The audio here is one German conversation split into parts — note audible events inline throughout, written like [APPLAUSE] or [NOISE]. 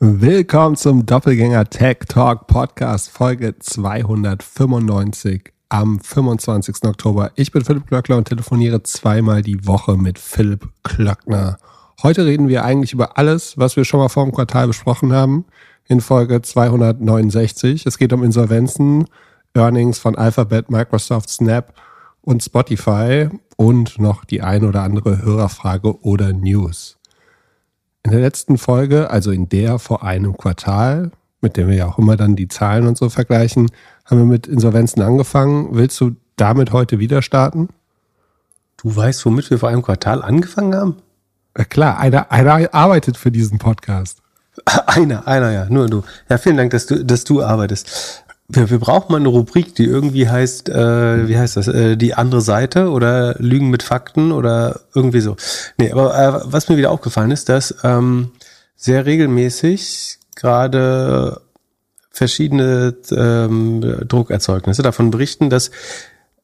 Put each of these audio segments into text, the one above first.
Willkommen zum Doppelgänger Tech Talk Podcast Folge 295 am 25. Oktober. Ich bin Philipp Klöckner und telefoniere zweimal die Woche mit Philipp Klöckner. Heute reden wir eigentlich über alles, was wir schon mal vor dem Quartal besprochen haben in Folge 269. Es geht um Insolvenzen, Earnings von Alphabet, Microsoft, Snap und Spotify und noch die ein oder andere Hörerfrage oder News. In der letzten Folge, also in der vor einem Quartal, mit dem wir ja auch immer dann die Zahlen und so vergleichen, haben wir mit Insolvenzen angefangen. Willst du damit heute wieder starten? Du weißt, womit wir vor einem Quartal angefangen haben? Ja, klar, einer, einer arbeitet für diesen Podcast. [LAUGHS] Einer, einer, ja, nur du. Ja, vielen Dank, dass du, dass du arbeitest wir, wir brauchen mal eine Rubrik, die irgendwie heißt, äh, wie heißt das, äh, die andere Seite oder Lügen mit Fakten oder irgendwie so. Nee, aber äh, was mir wieder aufgefallen ist, dass ähm, sehr regelmäßig gerade verschiedene ähm, Druckerzeugnisse davon berichten, dass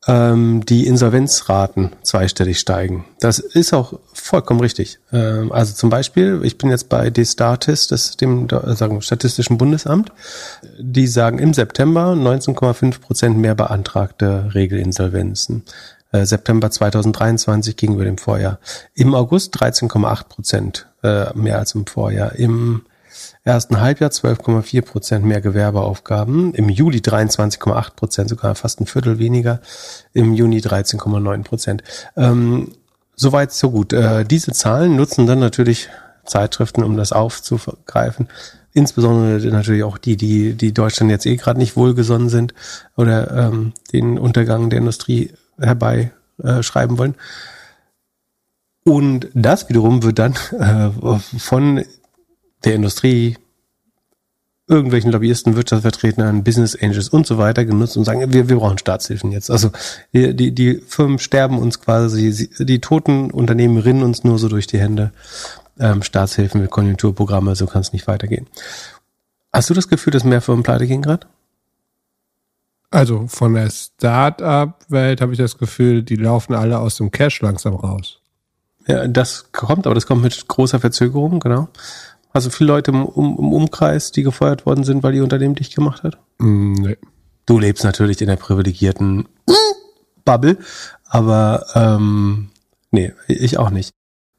ähm, die Insolvenzraten zweistellig steigen. Das ist auch vollkommen richtig. Ähm, also zum Beispiel, ich bin jetzt bei Destatist, das dem sagen, Statistischen Bundesamt. Die sagen im September 19,5 Prozent mehr beantragte Regelinsolvenzen. Äh, September 2023 gegenüber dem Vorjahr. Im August 13,8 Prozent äh, mehr als im Vorjahr. Im ersten Halbjahr 12,4 Prozent mehr Gewerbeaufgaben, im Juli 23,8 Prozent, sogar fast ein Viertel weniger, im Juni 13,9 Prozent. Ähm, Soweit, so gut. Äh, diese Zahlen nutzen dann natürlich Zeitschriften, um das aufzugreifen. Insbesondere natürlich auch die, die, die Deutschland jetzt eh gerade nicht wohlgesonnen sind oder ähm, den Untergang der Industrie herbeischreiben äh, wollen. Und das wiederum wird dann äh, von der Industrie, irgendwelchen Lobbyisten, Wirtschaftsvertretern, Business Angels und so weiter genutzt und sagen, wir, wir brauchen Staatshilfen jetzt. Also die, die, die Firmen sterben uns quasi, die toten Unternehmen rinnen uns nur so durch die Hände. Ähm, Staatshilfen mit Konjunkturprogramme, so kann es nicht weitergehen. Hast du das Gefühl, dass mehr Firmen pleite gehen gerade? Also von der Start-up-Welt habe ich das Gefühl, die laufen alle aus dem Cash langsam raus. Ja, das kommt, aber das kommt mit großer Verzögerung, genau. Also viele Leute im, um, im Umkreis, die gefeuert worden sind, weil ihr Unternehmen dich gemacht hat? Mm, nee. Du lebst natürlich in der privilegierten Bubble, aber ähm, nee, ich auch nicht.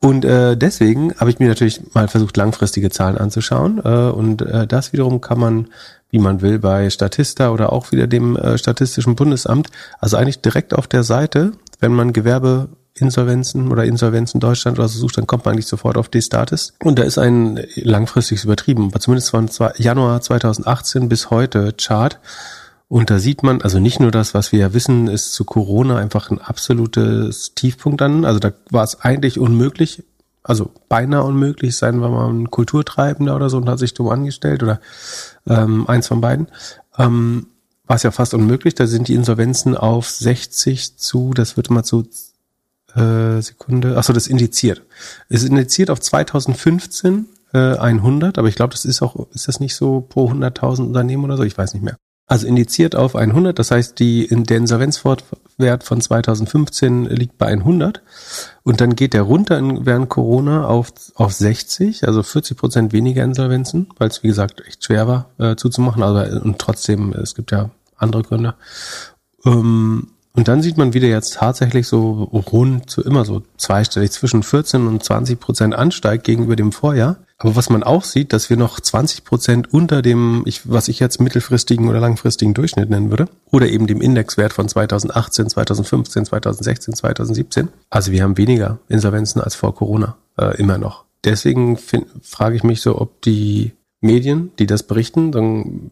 Und äh, deswegen habe ich mir natürlich mal versucht, langfristige Zahlen anzuschauen. Äh, und äh, das wiederum kann man, wie man will, bei Statista oder auch wieder dem äh, Statistischen Bundesamt, also eigentlich direkt auf der Seite, wenn man Gewerbe Insolvenzen oder Insolvenzen Deutschland oder so sucht, dann kommt man eigentlich sofort auf D-Status. Und da ist ein langfristiges übertrieben, aber zumindest von Januar 2018 bis heute Chart. Und da sieht man, also nicht nur das, was wir ja wissen, ist zu Corona einfach ein absolutes Tiefpunkt an. Also da war es eigentlich unmöglich, also beinahe unmöglich, sein wir mal ein Kulturtreibender oder so und hat sich dumm angestellt oder ähm, eins von beiden. Ähm, war es ja fast unmöglich. Da sind die Insolvenzen auf 60 zu, das wird mal zu äh, Sekunde, achso, das indiziert. Es indiziert auf 2015 äh, 100, aber ich glaube, das ist auch, ist das nicht so pro 100.000 Unternehmen oder so? Ich weiß nicht mehr. Also indiziert auf 100, das heißt, die, der Insolvenzwert von 2015 liegt bei 100 und dann geht der runter in, während Corona auf, auf 60, also 40 Prozent weniger Insolvenzen, weil es wie gesagt echt schwer war äh, zuzumachen, also und trotzdem, es gibt ja andere Gründe. Ähm, und dann sieht man wieder jetzt tatsächlich so rund so immer so zweistellig zwischen 14 und 20 Prozent ansteigt gegenüber dem Vorjahr. Aber was man auch sieht, dass wir noch 20 Prozent unter dem, ich, was ich jetzt mittelfristigen oder langfristigen Durchschnitt nennen würde, oder eben dem Indexwert von 2018, 2015, 2016, 2017. Also wir haben weniger Insolvenzen als vor Corona, äh, immer noch. Deswegen frage ich mich so, ob die Medien, die das berichten, dann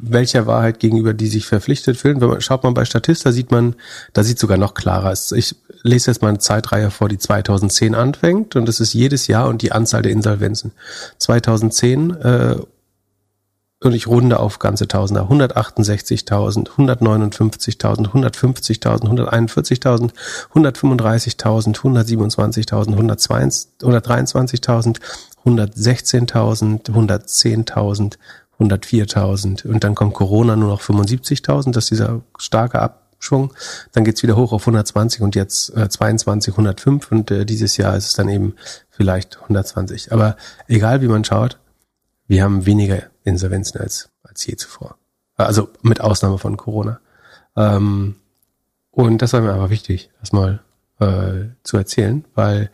welcher Wahrheit gegenüber die sich verpflichtet fühlen. Wenn man, schaut man bei Statista, sieht man, da sieht sogar noch klarer. Ich lese jetzt mal eine Zeitreihe vor, die 2010 anfängt und das ist jedes Jahr und die Anzahl der Insolvenzen. 2010 äh, und ich runde auf ganze Tausender. 168.000, 159.000, 150.000, 141.000, 135.000, 127.000, 123.000, 116.000, 110.000, 104.000 und dann kommt Corona nur noch 75.000, das ist dieser starke Abschwung. Dann geht's wieder hoch auf 120 und jetzt äh, 22, 105 und äh, dieses Jahr ist es dann eben vielleicht 120. Aber egal wie man schaut, wir haben weniger Insolvenzen als, als je zuvor. Also mit Ausnahme von Corona. Ähm, und das war mir einfach wichtig, das mal äh, zu erzählen, weil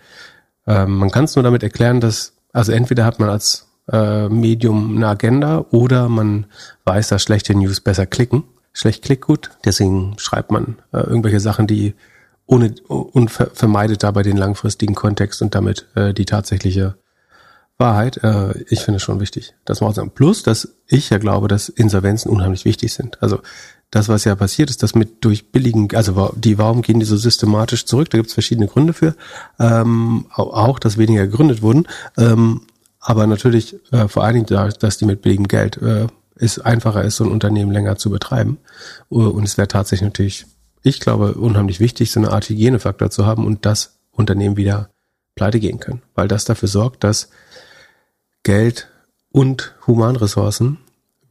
ähm, man kann es nur damit erklären, dass, also entweder hat man als äh, Medium eine Agenda oder man weiß, dass schlechte News besser klicken. Schlecht klickt gut, deswegen schreibt man äh, irgendwelche Sachen, die ohne und ver vermeidet dabei den langfristigen Kontext und damit äh, die tatsächliche Wahrheit. Äh, ich finde es schon wichtig, das mal sagen. Plus, dass ich ja glaube, dass Insolvenzen unheimlich wichtig sind. Also das, was ja passiert ist, dass mit durch billigen, also die, warum gehen die so systematisch zurück? Da gibt es verschiedene Gründe für. Ähm, auch, dass weniger gegründet wurden. Ähm, aber natürlich äh, vor allen Dingen, da, dass die mit billigem Geld äh, ist einfacher ist, so ein Unternehmen länger zu betreiben. Und es wäre tatsächlich natürlich, ich glaube, unheimlich wichtig, so eine Art Hygienefaktor zu haben und das Unternehmen wieder pleite gehen können. Weil das dafür sorgt, dass Geld und Humanressourcen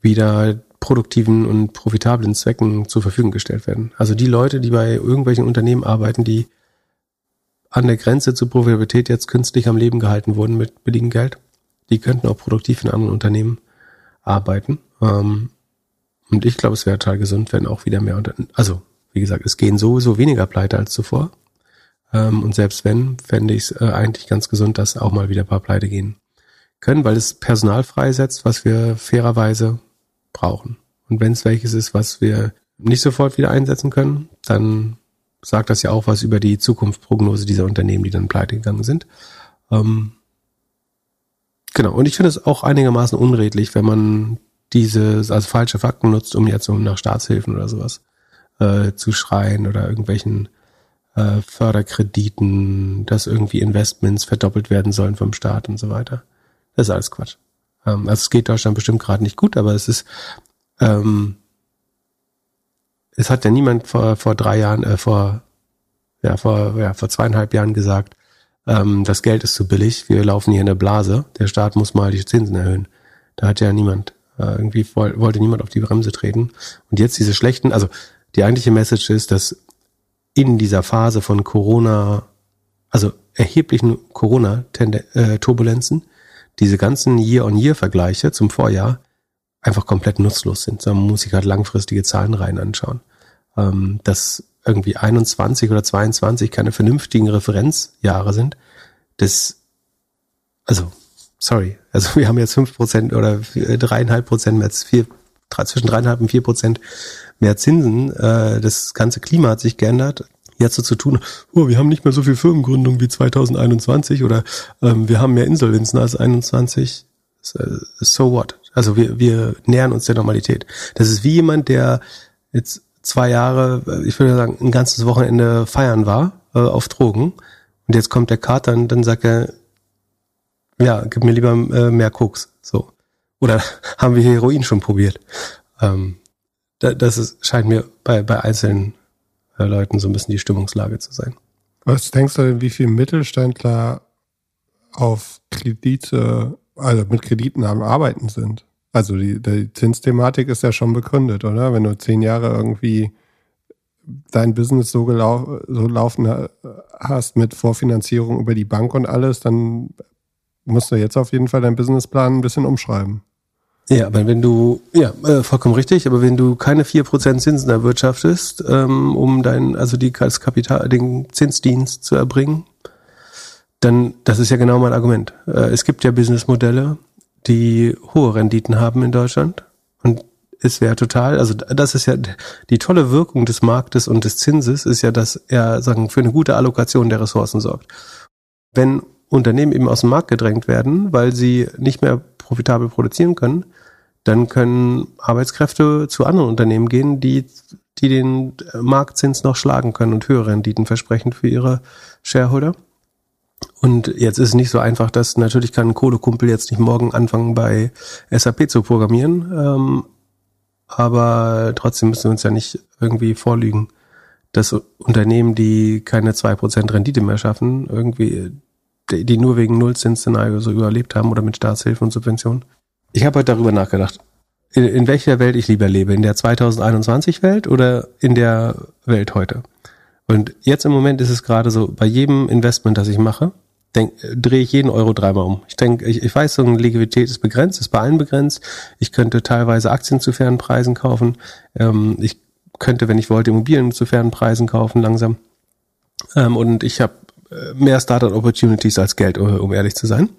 wieder produktiven und profitablen Zwecken zur Verfügung gestellt werden. Also die Leute, die bei irgendwelchen Unternehmen arbeiten, die an der Grenze zur Profitabilität jetzt künstlich am Leben gehalten wurden mit billigem Geld, die könnten auch produktiv in anderen Unternehmen arbeiten. Ähm, und ich glaube, es wäre total gesund, wenn auch wieder mehr Unternehmen, also wie gesagt, es gehen sowieso weniger pleite als zuvor. Ähm, und selbst wenn, fände ich es äh, eigentlich ganz gesund, dass auch mal wieder ein paar pleite gehen können, weil es Personal freisetzt, was wir fairerweise brauchen. Und wenn es welches ist, was wir nicht sofort wieder einsetzen können, dann sagt das ja auch was über die Zukunftsprognose dieser Unternehmen, die dann pleite gegangen sind. Ähm, genau. Und ich finde es auch einigermaßen unredlich, wenn man diese also falsche Fakten nutzt, um jetzt so nach Staatshilfen oder sowas äh, zu schreien oder irgendwelchen äh, Förderkrediten, dass irgendwie Investments verdoppelt werden sollen vom Staat und so weiter. Das ist alles Quatsch. Ähm, also es geht Deutschland bestimmt gerade nicht gut, aber es ist, ähm, es hat ja niemand vor, vor drei Jahren, äh, vor, ja, vor, ja, vor zweieinhalb Jahren gesagt, ähm, das Geld ist zu billig, wir laufen hier in der Blase, der Staat muss mal die Zinsen erhöhen. Da hat ja niemand, äh, irgendwie wollte niemand auf die Bremse treten. Und jetzt diese schlechten, also die eigentliche Message ist, dass in dieser Phase von Corona, also erheblichen Corona-Turbulenzen, diese ganzen Year-on-Year-Vergleiche zum Vorjahr einfach komplett nutzlos sind. Man muss sich gerade langfristige Zahlen rein anschauen. Ähm, dass irgendwie 21 oder 22 keine vernünftigen Referenzjahre sind, das, also, sorry, also [LAUGHS] wir haben jetzt fünf Prozent oder dreieinhalb Prozent mehr, vier, zwischen dreieinhalb und vier Prozent mehr Zinsen. Äh, das ganze Klima hat sich geändert jetzt so zu tun, oh, wir haben nicht mehr so viel Firmengründung wie 2021 oder ähm, wir haben mehr Insolvenzen als 21. So what? Also wir, wir nähern uns der Normalität. Das ist wie jemand, der jetzt zwei Jahre, ich würde sagen, ein ganzes Wochenende feiern war äh, auf Drogen und jetzt kommt der Kater und dann sagt er, ja, gib mir lieber äh, mehr Koks. So. Oder [LAUGHS] haben wir Heroin schon probiert? Ähm, das ist, scheint mir bei, bei einzelnen äh, Leuten so ein bisschen die Stimmungslage zu sein. Was denkst du denn, wie viele Mittelständler auf Kredite, also mit Krediten am Arbeiten sind? Also die, die Zinsthematik ist ja schon begründet, oder? Wenn du zehn Jahre irgendwie dein Business so, gelau so laufen hast mit Vorfinanzierung über die Bank und alles, dann musst du jetzt auf jeden Fall deinen Businessplan ein bisschen umschreiben. Ja, aber wenn du, ja, äh, vollkommen richtig, aber wenn du keine vier Prozent Zinsen erwirtschaftest, ähm, um dein, also die als Kapital, den Zinsdienst zu erbringen, dann, das ist ja genau mein Argument. Äh, es gibt ja Businessmodelle, die hohe Renditen haben in Deutschland. Und es wäre total, also das ist ja die tolle Wirkung des Marktes und des Zinses ist ja, dass er sagen für eine gute Allokation der Ressourcen sorgt. Wenn Unternehmen eben aus dem Markt gedrängt werden, weil sie nicht mehr profitabel produzieren können, dann können Arbeitskräfte zu anderen Unternehmen gehen, die, die den Marktzins noch schlagen können und höhere Renditen versprechen für ihre Shareholder. Und jetzt ist es nicht so einfach, dass natürlich kann ein Kohlekumpel jetzt nicht morgen anfangen bei SAP zu programmieren, ähm, aber trotzdem müssen wir uns ja nicht irgendwie vorlügen, dass Unternehmen, die keine zwei Prozent Rendite mehr schaffen, irgendwie, die nur wegen Nullzinsszenario so überlebt haben oder mit Staatshilfe und Subventionen, ich habe heute darüber nachgedacht, in, in welcher Welt ich lieber lebe. In der 2021-Welt oder in der Welt heute? Und jetzt im Moment ist es gerade so, bei jedem Investment, das ich mache, denk, drehe ich jeden Euro dreimal um. Ich denke, ich, ich weiß, so eine Liquidität ist begrenzt, ist bei allen begrenzt. Ich könnte teilweise Aktien zu fairen Preisen kaufen. Ähm, ich könnte, wenn ich wollte, Immobilien zu fairen Preisen kaufen langsam. Ähm, und ich habe äh, mehr Startup Opportunities als Geld, um ehrlich zu sein.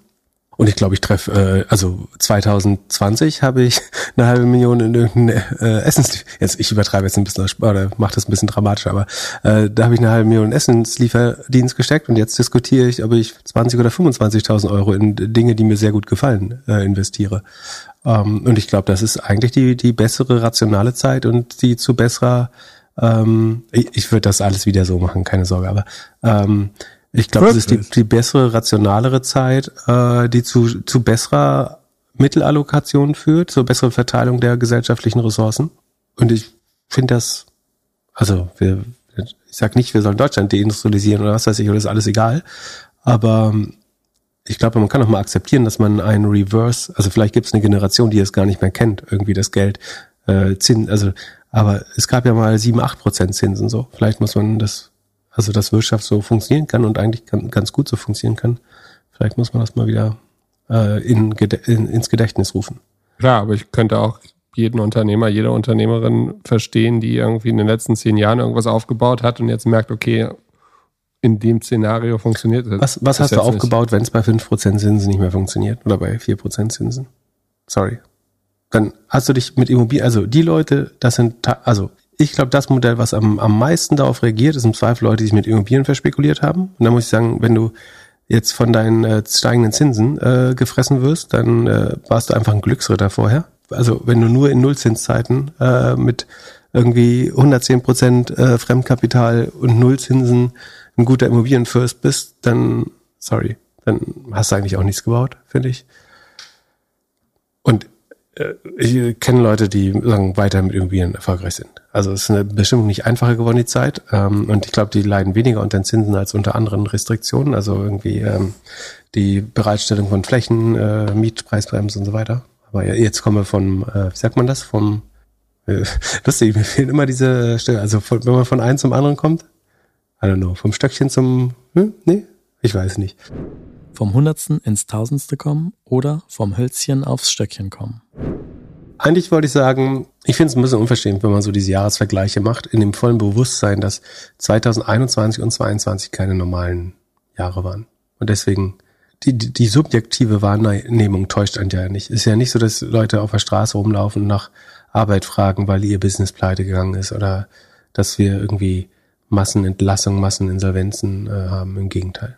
Und ich glaube, ich treffe, äh, also 2020 habe ich [LAUGHS] eine halbe Million in irgendein äh, Essens, jetzt ich übertreibe jetzt ein bisschen oder mache das ein bisschen dramatisch, aber äh, da habe ich eine halbe Million Essenslieferdienst gesteckt und jetzt diskutiere ich, ob ich 20 oder 25.000 Euro in Dinge, die mir sehr gut gefallen, äh, investiere. Ähm, und ich glaube, das ist eigentlich die die bessere rationale Zeit und die zu besserer ähm, ich, ich würde das alles wieder so machen, keine Sorge, aber ähm, ich glaube, das ist die, die bessere, rationalere Zeit, äh, die zu, zu besserer Mittelallokation führt, zur besseren Verteilung der gesellschaftlichen Ressourcen. Und ich finde das, also wir, ich sag nicht, wir sollen Deutschland deindustrialisieren oder was weiß ich, oder ist alles egal. Aber ähm, ich glaube, man kann auch mal akzeptieren, dass man ein Reverse, also vielleicht gibt es eine Generation, die es gar nicht mehr kennt, irgendwie das Geld, äh, Zins, also, aber es gab ja mal sieben, acht Prozent Zinsen so. Vielleicht muss man das also dass Wirtschaft so funktionieren kann und eigentlich ganz gut so funktionieren kann. Vielleicht muss man das mal wieder äh, in, in, ins Gedächtnis rufen. Klar, aber ich könnte auch jeden Unternehmer, jede Unternehmerin verstehen, die irgendwie in den letzten zehn Jahren irgendwas aufgebaut hat und jetzt merkt, okay, in dem Szenario funktioniert das. Was, was hast du aufgebaut, wenn es bei 5% Zinsen nicht mehr funktioniert oder bei 4% Zinsen? Sorry. Dann hast du dich mit Immobilien, also die Leute, das sind, also ich glaube, das Modell, was am, am meisten darauf reagiert, ist im Zweifel Leute, die sich mit Immobilien verspekuliert haben. Und da muss ich sagen, wenn du jetzt von deinen äh, steigenden Zinsen äh, gefressen wirst, dann äh, warst du einfach ein Glücksritter vorher. Also wenn du nur in Nullzinszeiten äh, mit irgendwie 110 Prozent äh, Fremdkapital und Nullzinsen ein guter Immobilienfürst bist, dann, sorry, dann hast du eigentlich auch nichts gebaut, finde ich. Und ich kenne Leute, die sagen, weiter mit Immobilien erfolgreich sind. Also es ist eine bestimmt nicht einfacher geworden, die Zeit. Ähm, und ich glaube, die leiden weniger unter den Zinsen als unter anderen Restriktionen. Also irgendwie ähm, die Bereitstellung von Flächen, äh, Mietpreisbremse und so weiter. Aber jetzt kommen wir vom, äh, wie sagt man das, vom äh, [LAUGHS] lustig, mir fehlen immer diese Stelle. Also von, wenn man von einem zum anderen kommt, I don't know, vom Stöckchen zum, hm, nee, ich weiß nicht. Vom Hundertsten ins Tausendste kommen oder vom Hölzchen aufs Stöckchen kommen. Eigentlich wollte ich sagen, ich finde es ein bisschen unverschämt, wenn man so diese Jahresvergleiche macht, in dem vollen Bewusstsein, dass 2021 und 2022 keine normalen Jahre waren. Und deswegen, die, die, die subjektive Wahrnehmung täuscht einen ja nicht. Ist ja nicht so, dass Leute auf der Straße rumlaufen und nach Arbeit fragen, weil ihr Business pleite gegangen ist oder dass wir irgendwie Massenentlassungen, Masseninsolvenzen äh, haben. Im Gegenteil.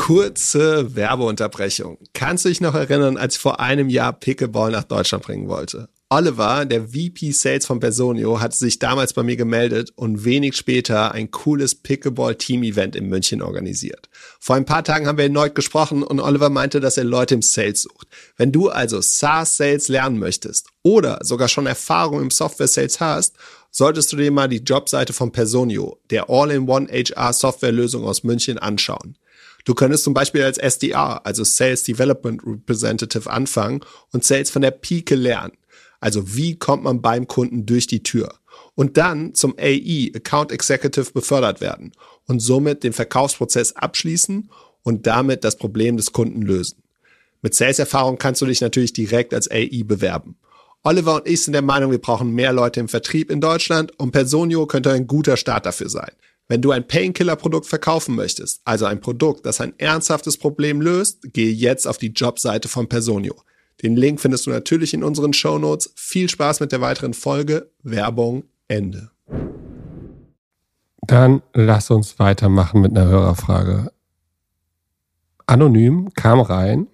Kurze Werbeunterbrechung. Kannst du dich noch erinnern, als ich vor einem Jahr Pickleball nach Deutschland bringen wollte? Oliver, der VP Sales von Personio, hatte sich damals bei mir gemeldet und wenig später ein cooles Pickleball-Team-Event in München organisiert. Vor ein paar Tagen haben wir erneut gesprochen und Oliver meinte, dass er Leute im Sales sucht. Wenn du also SaaS-Sales lernen möchtest oder sogar schon Erfahrung im Software-Sales hast, solltest du dir mal die Jobseite von Personio, der All-in-One HR-Software-Lösung aus München, anschauen. Du könntest zum Beispiel als SDR, also Sales Development Representative, anfangen und Sales von der Pike lernen. Also wie kommt man beim Kunden durch die Tür? Und dann zum AE, Account Executive, befördert werden und somit den Verkaufsprozess abschließen und damit das Problem des Kunden lösen. Mit Sales-Erfahrung kannst du dich natürlich direkt als AE bewerben. Oliver und ich sind der Meinung, wir brauchen mehr Leute im Vertrieb in Deutschland und Personio könnte ein guter Start dafür sein. Wenn du ein Painkiller-Produkt verkaufen möchtest, also ein Produkt, das ein ernsthaftes Problem löst, gehe jetzt auf die Jobseite von Personio. Den Link findest du natürlich in unseren Show Notes. Viel Spaß mit der weiteren Folge. Werbung Ende. Dann lass uns weitermachen mit einer Hörerfrage. Anonym kam rein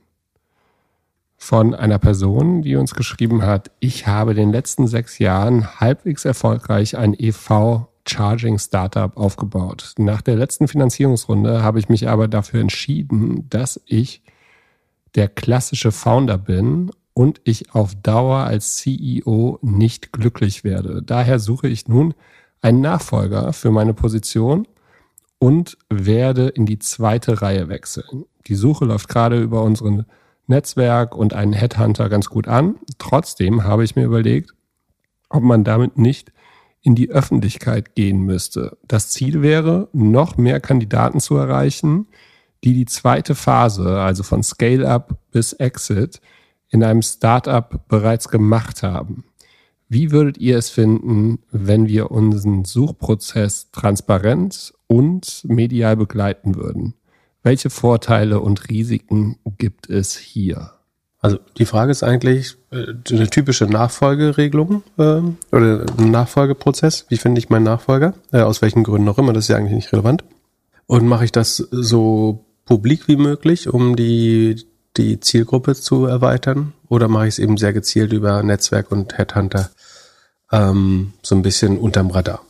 von einer Person, die uns geschrieben hat, ich habe in den letzten sechs Jahren halbwegs erfolgreich ein EV Charging Startup aufgebaut. Nach der letzten Finanzierungsrunde habe ich mich aber dafür entschieden, dass ich der klassische Founder bin und ich auf Dauer als CEO nicht glücklich werde. Daher suche ich nun einen Nachfolger für meine Position und werde in die zweite Reihe wechseln. Die Suche läuft gerade über unseren Netzwerk und einen Headhunter ganz gut an. Trotzdem habe ich mir überlegt, ob man damit nicht in die Öffentlichkeit gehen müsste. Das Ziel wäre, noch mehr Kandidaten zu erreichen, die die zweite Phase, also von Scale-up bis Exit, in einem Startup bereits gemacht haben. Wie würdet ihr es finden, wenn wir unseren Suchprozess transparent und medial begleiten würden? Welche Vorteile und Risiken gibt es hier? Also die Frage ist eigentlich äh, eine typische Nachfolgeregelung äh, oder ein Nachfolgeprozess. Wie finde ich meinen Nachfolger? Äh, aus welchen Gründen auch immer, das ist ja eigentlich nicht relevant. Und mache ich das so publik wie möglich, um die, die Zielgruppe zu erweitern? Oder mache ich es eben sehr gezielt über Netzwerk und Headhunter ähm, so ein bisschen unterm Radar?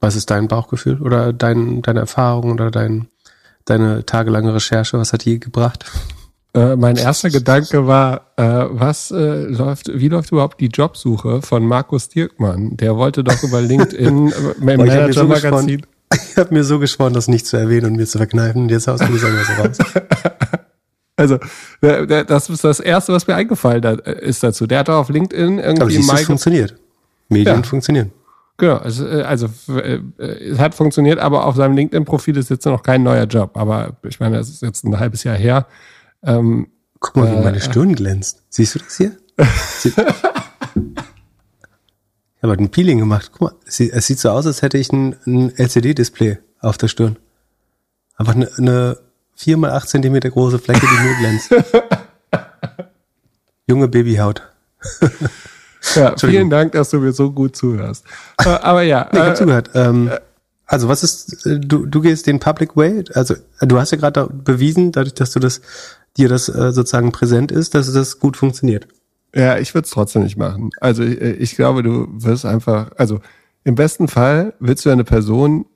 Was ist dein Bauchgefühl oder dein, deine Erfahrung oder dein, deine tagelange Recherche? Was hat die gebracht? Äh, mein erster Gedanke war, äh, was äh, läuft, wie läuft überhaupt die Jobsuche von Markus Dirkmann? Der wollte doch über LinkedIn [LAUGHS] äh, Manager Magazin. Ich habe [LAUGHS] mir so geschworen, das nicht zu erwähnen und mir zu verkneifen. Und jetzt haust du das so raus. [LAUGHS] Also, das ist das Erste, was mir eingefallen äh, ist dazu. Der hat doch auf LinkedIn irgendwie Aber siehst, es funktioniert. Medien ja. funktionieren. Genau, also, also es hat funktioniert, aber auf seinem LinkedIn-Profil ist jetzt noch kein neuer Job. Aber ich meine, das ist jetzt ein halbes Jahr her. Ähm, Guck mal, wie äh, meine Stirn glänzt. Siehst du das hier? ich habe halt ein Peeling gemacht. Guck mal, es sieht, es sieht so aus, als hätte ich ein, ein LCD-Display auf der Stirn. Einfach eine, eine 4 mal 8 Zentimeter große Fläche, die nur glänzt. [LAUGHS] Junge Babyhaut. ja, [LAUGHS] vielen Dank, dass du mir so gut zuhörst. Äh, aber ja. Nee, ich hab äh, zugehört. Ähm, äh, also was ist, äh, du, du gehst den Public Way, also du hast ja gerade bewiesen, dadurch, dass du das dir das äh, sozusagen präsent ist, dass das gut funktioniert. Ja, ich würde es trotzdem nicht machen. Also ich, äh, ich glaube, du wirst einfach, also im besten Fall willst du eine Person,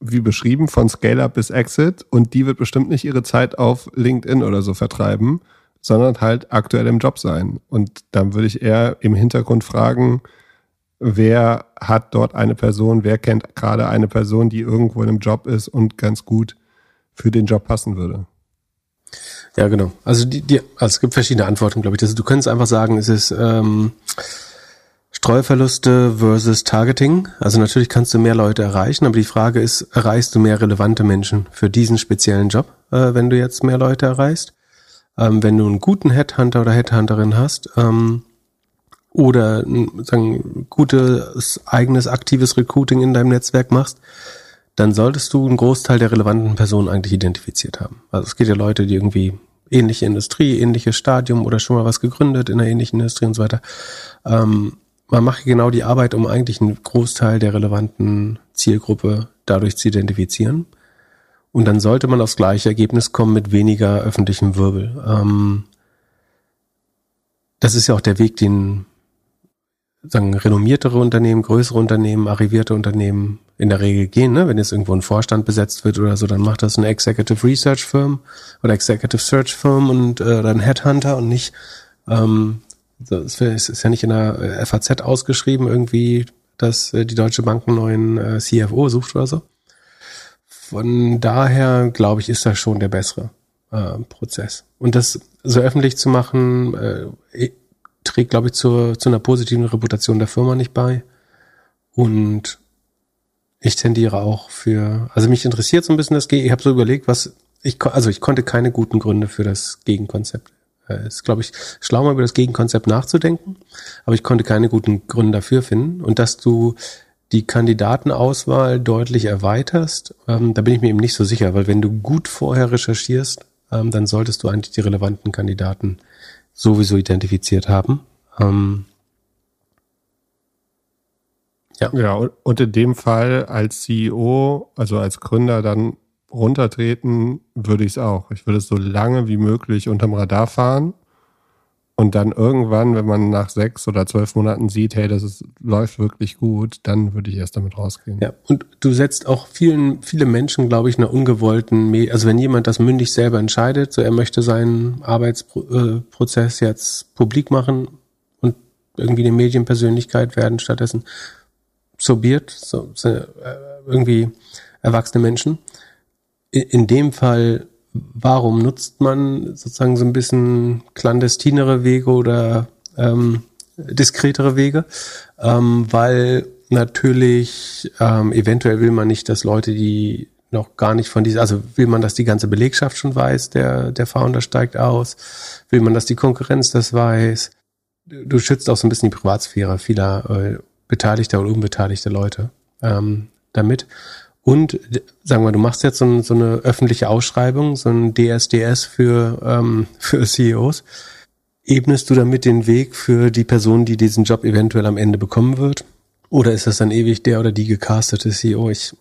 wie beschrieben, von Scale-Up bis Exit und die wird bestimmt nicht ihre Zeit auf LinkedIn oder so vertreiben, sondern halt aktuell im Job sein. Und dann würde ich eher im Hintergrund fragen, wer hat dort eine Person, wer kennt gerade eine Person, die irgendwo in einem Job ist und ganz gut für den Job passen würde. Ja, genau. Also die, die, also es gibt verschiedene Antworten, glaube ich. Also du könntest einfach sagen, es ist ähm, Streuverluste versus Targeting. Also natürlich kannst du mehr Leute erreichen, aber die Frage ist, erreichst du mehr relevante Menschen für diesen speziellen Job, äh, wenn du jetzt mehr Leute erreichst? Ähm, wenn du einen guten Headhunter oder Headhunterin hast ähm, oder sagen gutes eigenes aktives Recruiting in deinem Netzwerk machst, dann solltest du einen Großteil der relevanten Personen eigentlich identifiziert haben. Also es geht ja Leute, die irgendwie ähnliche Industrie, ähnliches Stadium oder schon mal was gegründet in einer ähnlichen Industrie und so weiter. Ähm, man macht genau die Arbeit, um eigentlich einen Großteil der relevanten Zielgruppe dadurch zu identifizieren. Und dann sollte man aufs gleiche Ergebnis kommen mit weniger öffentlichem Wirbel. Ähm, das ist ja auch der Weg, den sagen renommiertere Unternehmen, größere Unternehmen, arrivierte Unternehmen in der Regel gehen. Ne? Wenn jetzt irgendwo ein Vorstand besetzt wird oder so, dann macht das eine Executive Research Firm oder Executive Search Firm und äh, dann Headhunter und nicht ähm, das ist ja nicht in der äh, FAZ ausgeschrieben irgendwie, dass äh, die Deutsche Bank einen neuen äh, CFO sucht oder so. Von daher glaube ich, ist das schon der bessere äh, Prozess. Und das so öffentlich zu machen, äh, trägt, glaube ich, zur, zu einer positiven Reputation der Firma nicht bei. Und ich tendiere auch für, also mich interessiert so ein bisschen das G. Ich habe so überlegt, was ich, also ich konnte keine guten Gründe für das Gegenkonzept. Es äh, ist, glaube ich, schlau mal über das Gegenkonzept nachzudenken, aber ich konnte keine guten Gründe dafür finden. Und dass du die Kandidatenauswahl deutlich erweiterst, ähm, da bin ich mir eben nicht so sicher, weil wenn du gut vorher recherchierst, ähm, dann solltest du eigentlich die relevanten Kandidaten sowieso identifiziert haben. Ähm, ja. ja, und in dem Fall als CEO, also als Gründer dann runtertreten, würde ich es auch. Ich würde es so lange wie möglich unterm Radar fahren und dann irgendwann, wenn man nach sechs oder zwölf Monaten sieht, hey, das ist, läuft wirklich gut, dann würde ich erst damit rausgehen. Ja, und du setzt auch vielen, viele Menschen, glaube ich, einer ungewollten, also wenn jemand das mündig selber entscheidet, so er möchte seinen Arbeitsprozess jetzt publik machen und irgendwie eine Medienpersönlichkeit werden, stattdessen so wird, so, so äh, irgendwie erwachsene Menschen. In, in dem Fall warum nutzt man sozusagen so ein bisschen clandestinere Wege oder ähm, diskretere Wege? Ähm, weil natürlich ähm, eventuell will man nicht, dass Leute, die noch gar nicht von dieser, also will man, dass die ganze Belegschaft schon weiß, der, der Founder steigt aus? Will man, dass die Konkurrenz das weiß? Du schützt auch so ein bisschen die Privatsphäre vieler äh, beteiligter oder unbeteiligter Leute ähm, damit. Und sagen wir, du machst jetzt so, so, eine öffentliche Ausschreibung, so ein DSDS für, ähm, [LAUGHS] für CEOs. Ebnest du damit den Weg für die Person, die diesen Job eventuell am Ende bekommen wird? Oder ist das dann ewig der oder die gecastete CEO? Ich,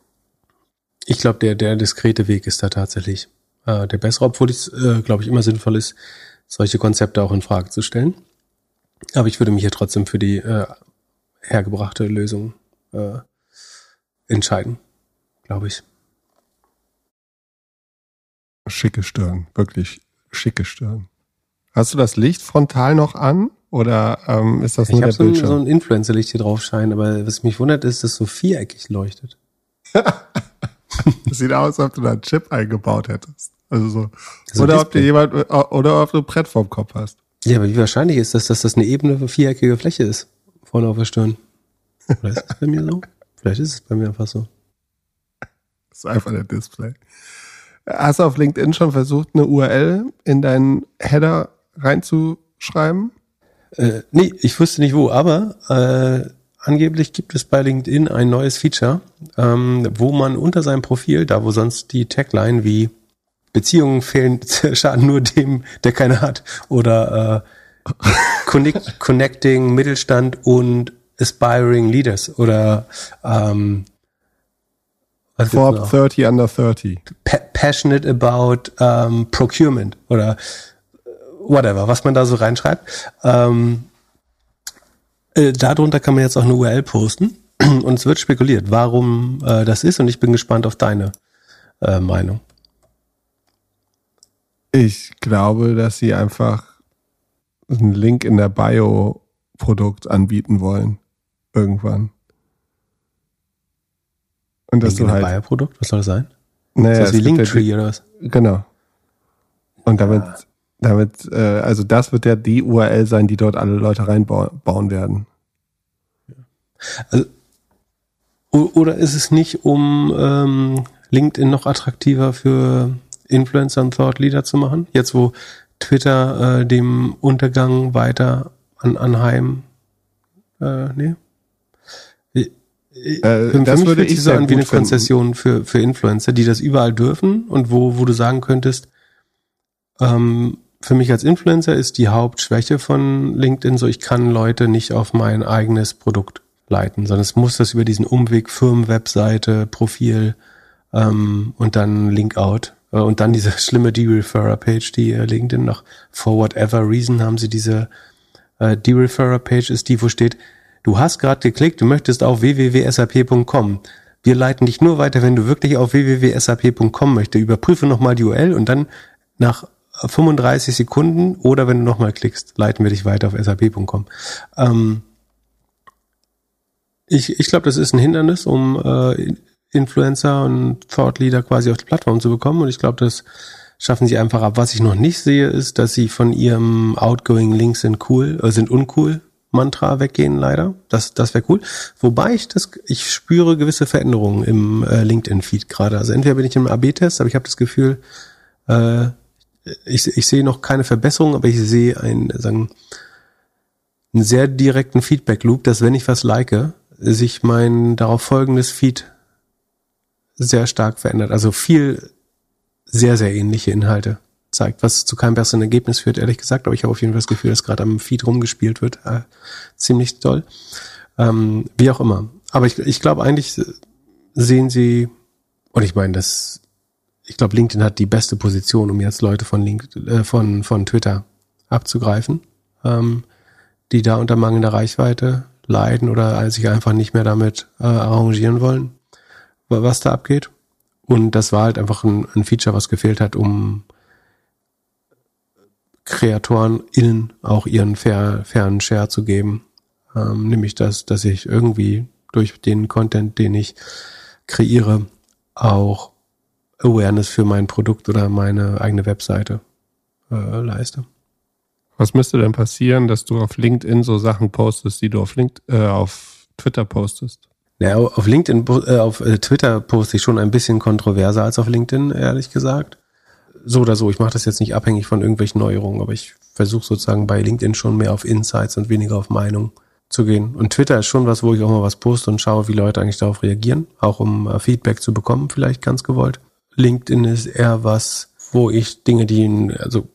ich glaube, der, der diskrete Weg ist da tatsächlich äh, der bessere, obwohl es, äh, glaube ich, immer sinnvoll ist, solche Konzepte auch in Frage zu stellen. Aber ich würde mich hier trotzdem für die äh, hergebrachte Lösung äh, entscheiden glaube ich. Schicke Stirn, wirklich schicke Stirn. Hast du das Licht frontal noch an oder ähm, ist das nur ich der so Bildschirm? Ich habe so ein Influencer-Licht hier drauf scheinen, aber was mich wundert, ist, dass es so viereckig leuchtet. [LAUGHS] sieht aus, als ob du da einen Chip eingebaut hättest. Also so. So oder ob dir jemand oder ob du ein Brett vorm Kopf hast. Ja, aber wie wahrscheinlich ist das, dass das eine ebene viereckige Fläche ist? Vorne auf der Stirn. Oder ist das bei mir so? Vielleicht ist es bei mir einfach so. Das ist einfach der Display. Hast du auf LinkedIn schon versucht, eine URL in deinen Header reinzuschreiben? Äh, nee, ich wusste nicht wo, aber äh, angeblich gibt es bei LinkedIn ein neues Feature, ähm, wo man unter seinem Profil, da wo sonst die Tagline wie Beziehungen fehlen, [LAUGHS] schaden nur dem, der keine hat, oder äh, [LAUGHS] connect, Connecting Mittelstand und Aspiring Leaders oder ähm, was For 30 under 30. Pa passionate about um, procurement oder whatever, was man da so reinschreibt. Ähm, äh, darunter kann man jetzt auch eine URL posten [CLEARS THROAT] und es wird spekuliert, warum äh, das ist und ich bin gespannt auf deine äh, Meinung. Ich glaube, dass sie einfach einen Link in der Bio Produkt anbieten wollen. Irgendwann. Und dass du halt. Bayer-Produkt, was soll das sein? Naja, ist das wie Linktree oder was? Genau. Und damit, ja. damit, äh, also das wird ja die URL sein, die dort alle Leute reinbauen werden. Also, oder ist es nicht, um ähm, LinkedIn noch attraktiver für Influencer und Thought Leader zu machen? Jetzt, wo Twitter äh, dem Untergang weiter an, anheim, äh, nee? Äh, für, das für würde ich so an wie eine Konzession für, für Influencer, die das überall dürfen und wo, wo du sagen könntest, ähm, für mich als Influencer ist die Hauptschwäche von LinkedIn so, ich kann Leute nicht auf mein eigenes Produkt leiten, sondern es muss das über diesen Umweg Firmenwebseite, Profil ähm, und dann Linkout äh, und dann diese schlimme De-Referrer-Page, die äh, LinkedIn noch for whatever reason haben sie diese äh, De-Referrer-Page ist die, wo steht, Du hast gerade geklickt, du möchtest auf www.sap.com. Wir leiten dich nur weiter, wenn du wirklich auf www.sap.com möchtest. Überprüfe nochmal die URL und dann nach 35 Sekunden oder wenn du nochmal klickst, leiten wir dich weiter auf sap.com. Ähm, ich ich glaube, das ist ein Hindernis, um äh, Influencer und Thought Leader quasi auf die Plattform zu bekommen. Und ich glaube, das schaffen sie einfach ab. Was ich noch nicht sehe, ist, dass sie von ihrem Outgoing Links sind cool, äh, sind uncool Mantra weggehen, leider. Das, das wäre cool. Wobei ich das, ich spüre gewisse Veränderungen im äh, LinkedIn-Feed gerade. Also entweder bin ich im AB-Test, aber ich habe das Gefühl, äh, ich, ich sehe noch keine Verbesserung, aber ich sehe einen, sagen, einen sehr direkten Feedback-Loop, dass wenn ich was like, sich mein darauf folgendes Feed sehr stark verändert. Also viel sehr, sehr ähnliche Inhalte zeigt, was zu keinem besseren Ergebnis führt, ehrlich gesagt. Aber ich habe auf jeden Fall das Gefühl, dass gerade am Feed rumgespielt wird. Äh, ziemlich toll. Ähm, wie auch immer. Aber ich, ich glaube eigentlich sehen sie, und ich meine, das, ich glaube, LinkedIn hat die beste Position, um jetzt Leute von Link, äh, von, von Twitter abzugreifen, ähm, die da unter mangelnder Reichweite leiden oder sich einfach nicht mehr damit äh, arrangieren wollen, was da abgeht. Und das war halt einfach ein, ein Feature, was gefehlt hat, um Kreatoren innen auch ihren fair, fairen Share zu geben. Ähm, nämlich dass, dass ich irgendwie durch den Content, den ich kreiere, auch Awareness für mein Produkt oder meine eigene Webseite äh, leiste. Was müsste denn passieren, dass du auf LinkedIn so Sachen postest, die du auf, LinkedIn, äh, auf Twitter postest? Naja, auf LinkedIn, äh, auf äh, Twitter poste ich schon ein bisschen kontroverser als auf LinkedIn, ehrlich gesagt. So oder so, ich mache das jetzt nicht abhängig von irgendwelchen Neuerungen, aber ich versuche sozusagen bei LinkedIn schon mehr auf Insights und weniger auf Meinung zu gehen. Und Twitter ist schon was, wo ich auch mal was poste und schaue, wie Leute eigentlich darauf reagieren, auch um äh, Feedback zu bekommen, vielleicht ganz gewollt. LinkedIn ist eher was, wo ich Dinge, die also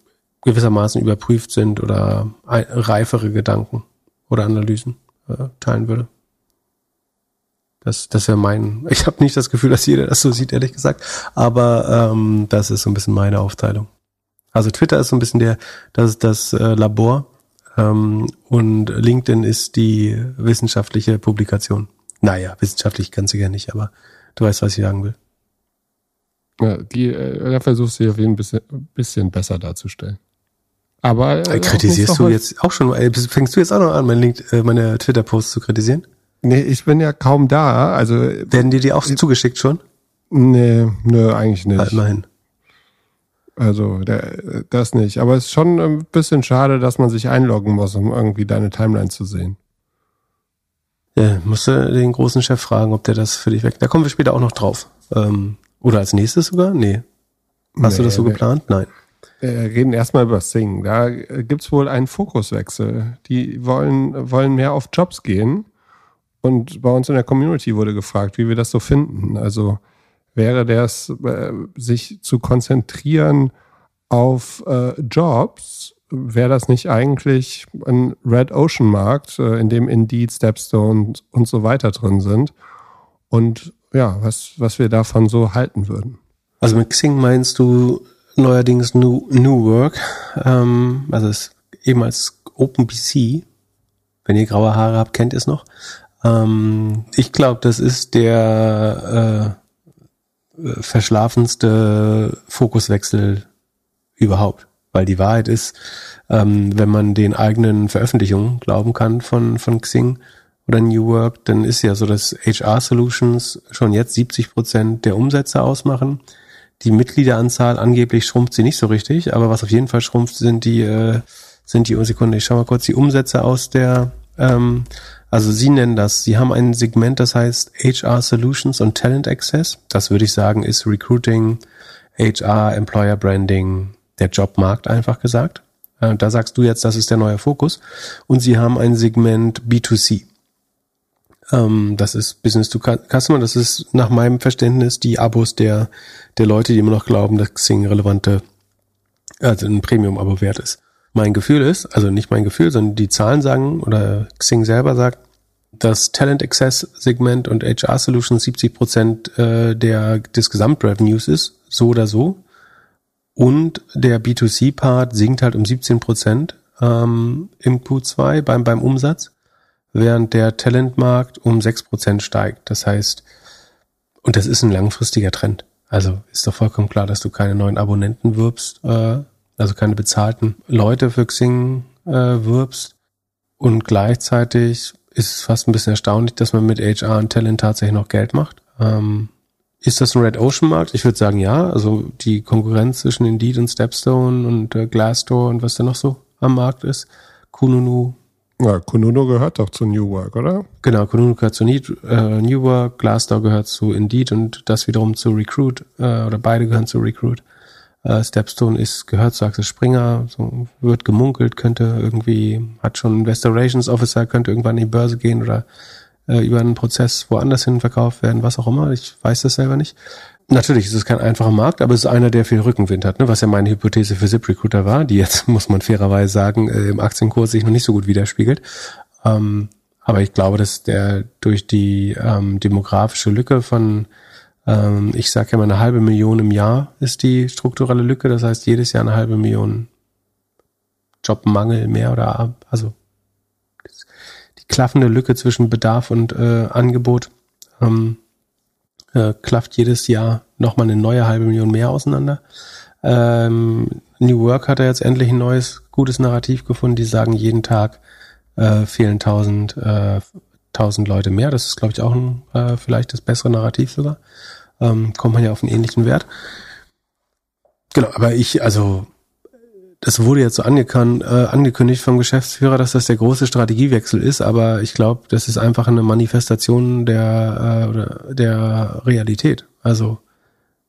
gewissermaßen überprüft sind oder reifere Gedanken oder Analysen äh, teilen würde. Das, das wäre mein. [LAUGHS] Ich habe nicht das Gefühl, dass jeder das so sieht, ehrlich gesagt. Aber ähm, das ist so ein bisschen meine Aufteilung. Also Twitter ist so ein bisschen der, das ist das äh, Labor ähm, und LinkedIn ist die wissenschaftliche Publikation. Naja, wissenschaftlich ganz sicher nicht, aber du weißt, was ich sagen will. Ja, die, äh, da versuchst du auf jeden Fall ein bisschen besser darzustellen. Aber äh, kritisierst du jetzt auch schon? Äh, fängst du jetzt auch noch an, mein Link, äh, meine Twitter-Posts zu kritisieren? Nee, ich bin ja kaum da. Also werden dir die auch zugeschickt schon? Nee, nö, eigentlich nicht. Halt immerhin. Also der, das nicht. Aber es ist schon ein bisschen schade, dass man sich einloggen muss, um irgendwie deine Timeline zu sehen. Ja, musst du den großen Chef fragen, ob der das für dich weg. Da kommen wir später auch noch drauf. Ähm, oder als nächstes sogar? Nee. Hast nee, du das so geplant? Nein. Wir reden erstmal über Sing. Da gibt's wohl einen Fokuswechsel. Die wollen, wollen mehr auf Jobs gehen. Und bei uns in der Community wurde gefragt, wie wir das so finden. Also wäre das, äh, sich zu konzentrieren auf äh, Jobs, wäre das nicht eigentlich ein Red Ocean Markt, äh, in dem Indeed, Stepstone und so weiter drin sind? Und ja, was, was wir davon so halten würden. Also mit Xing meinst du neuerdings New, New Work, ähm, also es eben als OpenBC, wenn ihr graue Haare habt, kennt ihr es noch. Ähm, ich glaube, das ist der äh, äh, verschlafenste Fokuswechsel überhaupt. Weil die Wahrheit ist, ähm, wenn man den eigenen Veröffentlichungen glauben kann von, von Xing oder New Work, dann ist ja so, dass HR Solutions schon jetzt 70 Prozent der Umsätze ausmachen. Die Mitgliederanzahl angeblich schrumpft sie nicht so richtig, aber was auf jeden Fall schrumpft, sind die, äh, sind die, oh Sekunde, ich schau mal kurz, die Umsätze aus der ähm, also Sie nennen das, Sie haben ein Segment, das heißt HR Solutions und Talent Access. Das würde ich sagen, ist Recruiting, HR, Employer Branding, der Jobmarkt einfach gesagt. Äh, da sagst du jetzt, das ist der neue Fokus. Und Sie haben ein Segment B2C. Ähm, das ist Business to Customer. Das ist nach meinem Verständnis die Abos der, der Leute, die immer noch glauben, dass Xing relevante, also ein Premium-Abo wert ist. Mein Gefühl ist, also nicht mein Gefühl, sondern die Zahlen sagen oder Xing selber sagt, dass Talent Access Segment und HR Solutions 70 Prozent äh, der, des Gesamtrevenues ist, so oder so. Und der B2C Part sinkt halt um 17 Prozent ähm, im Q2 beim, beim Umsatz, während der Talentmarkt um 6 Prozent steigt. Das heißt, und das ist ein langfristiger Trend. Also ist doch vollkommen klar, dass du keine neuen Abonnenten wirbst, äh, also keine bezahlten Leute für Xing äh, wirbst. Und gleichzeitig ist es fast ein bisschen erstaunlich, dass man mit HR und Talent tatsächlich noch Geld macht. Ähm, ist das ein Red Ocean Markt? Ich würde sagen ja. Also die Konkurrenz zwischen Indeed und Stepstone und äh, Glassdoor und was da noch so am Markt ist. Kununu. Ja, Kununu gehört doch zu New Work, oder? Genau, Kununu gehört zu Need, äh, New Work, Glassdoor gehört zu Indeed und das wiederum zu Recruit äh, oder beide gehören zu Recruit. Äh, Stepstone ist, gehört zu Axel Springer, so wird gemunkelt, könnte irgendwie, hat schon Investor Relations Officer, könnte irgendwann in die Börse gehen oder äh, über einen Prozess woanders hin verkauft werden, was auch immer. Ich weiß das selber nicht. Natürlich ist es kein einfacher Markt, aber es ist einer, der viel Rückenwind hat, ne? was ja meine Hypothese für ZipRecruiter war, die jetzt, [LAUGHS] muss man fairerweise sagen, äh, im Aktienkurs sich noch nicht so gut widerspiegelt. Ähm, aber ich glaube, dass der durch die ähm, demografische Lücke von ähm, ich sage mal, eine halbe Million im Jahr ist die strukturelle Lücke. Das heißt, jedes Jahr eine halbe Million Jobmangel mehr oder also die klaffende Lücke zwischen Bedarf und äh, Angebot ähm, äh, klafft jedes Jahr nochmal eine neue halbe Million mehr auseinander. Ähm, New Work hat er jetzt endlich ein neues, gutes Narrativ gefunden. Die sagen, jeden Tag äh, fehlen tausend, äh, tausend Leute mehr. Das ist, glaube ich, auch ein, äh, vielleicht das bessere Narrativ sogar ähm, kommt man ja auf einen ähnlichen Wert. Genau, aber ich, also das wurde jetzt so äh, angekündigt vom Geschäftsführer, dass das der große Strategiewechsel ist, aber ich glaube, das ist einfach eine Manifestation der, äh, der Realität. Also,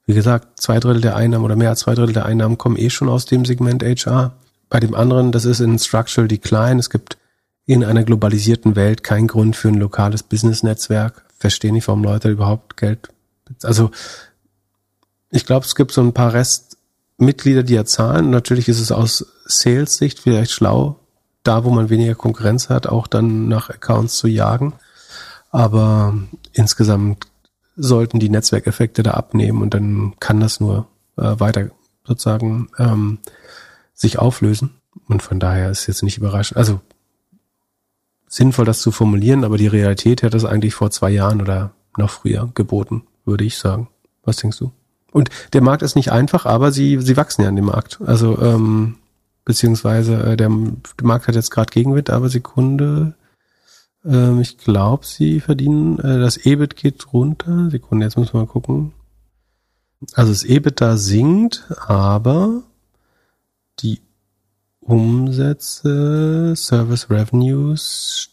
wie gesagt, zwei Drittel der Einnahmen oder mehr als zwei Drittel der Einnahmen kommen eh schon aus dem Segment HR. Bei dem anderen, das ist in Structural Decline. Es gibt in einer globalisierten Welt keinen Grund für ein lokales Business-Netzwerk. Verstehe nicht, warum Leute überhaupt Geld. Also, ich glaube, es gibt so ein paar Rest Mitglieder, die ja zahlen. Natürlich ist es aus Sales-Sicht vielleicht schlau, da wo man weniger Konkurrenz hat, auch dann nach Accounts zu jagen. Aber insgesamt sollten die Netzwerkeffekte da abnehmen und dann kann das nur äh, weiter sozusagen ähm, sich auflösen. Und von daher ist jetzt nicht überraschend. Also sinnvoll, das zu formulieren, aber die Realität hätte es eigentlich vor zwei Jahren oder noch früher geboten, würde ich sagen. Was denkst du? Und der Markt ist nicht einfach, aber sie, sie wachsen ja an dem Markt. Also, ähm, beziehungsweise äh, der, Markt hat jetzt gerade Gegenwind, aber Sekunde, ähm, ich glaube, sie verdienen, äh, das EBIT geht runter. Sekunde, jetzt müssen wir mal gucken. Also das EBIT da sinkt, aber die Umsätze, Service Revenues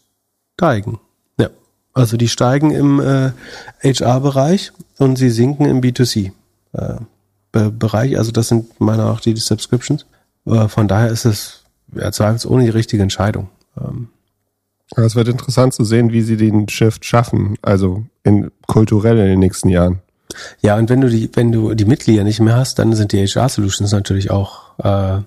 steigen. Ja, also die steigen im äh, HR-Bereich und sie sinken im B2C äh. Also das sind meiner auch die Subscriptions. Äh, von daher ist es ja, zweifelsohne die richtige Entscheidung. Ähm, es wird interessant zu sehen, wie sie den Shift schaffen, also in, kulturell in den nächsten Jahren. Ja, und wenn du die, wenn du die Mitglieder nicht mehr hast, dann sind die HR Solutions natürlich auch, äh,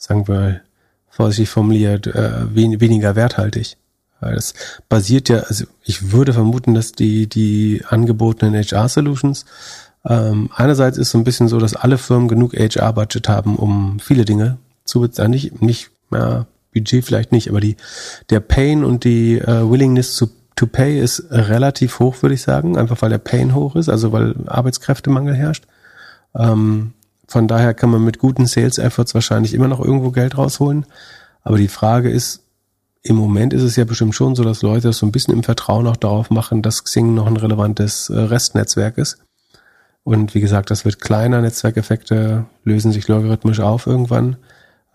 sagen wir vorsichtig formuliert, äh, wen, weniger werthaltig. Weil das basiert ja, also ich würde vermuten, dass die, die angebotenen HR Solutions ähm, einerseits ist so ein bisschen so, dass alle Firmen genug HR-Budget haben, um viele Dinge zu bezahlen. Nicht, nicht ja, Budget vielleicht nicht, aber die, der Pain und die äh, Willingness to, to pay ist relativ hoch, würde ich sagen. Einfach weil der Pain hoch ist, also weil Arbeitskräftemangel herrscht. Ähm, von daher kann man mit guten Sales Efforts wahrscheinlich immer noch irgendwo Geld rausholen. Aber die Frage ist, im Moment ist es ja bestimmt schon so, dass Leute das so ein bisschen im Vertrauen auch darauf machen, dass Xing noch ein relevantes äh, Restnetzwerk ist. Und wie gesagt, das wird kleiner. Netzwerkeffekte lösen sich logarithmisch auf irgendwann.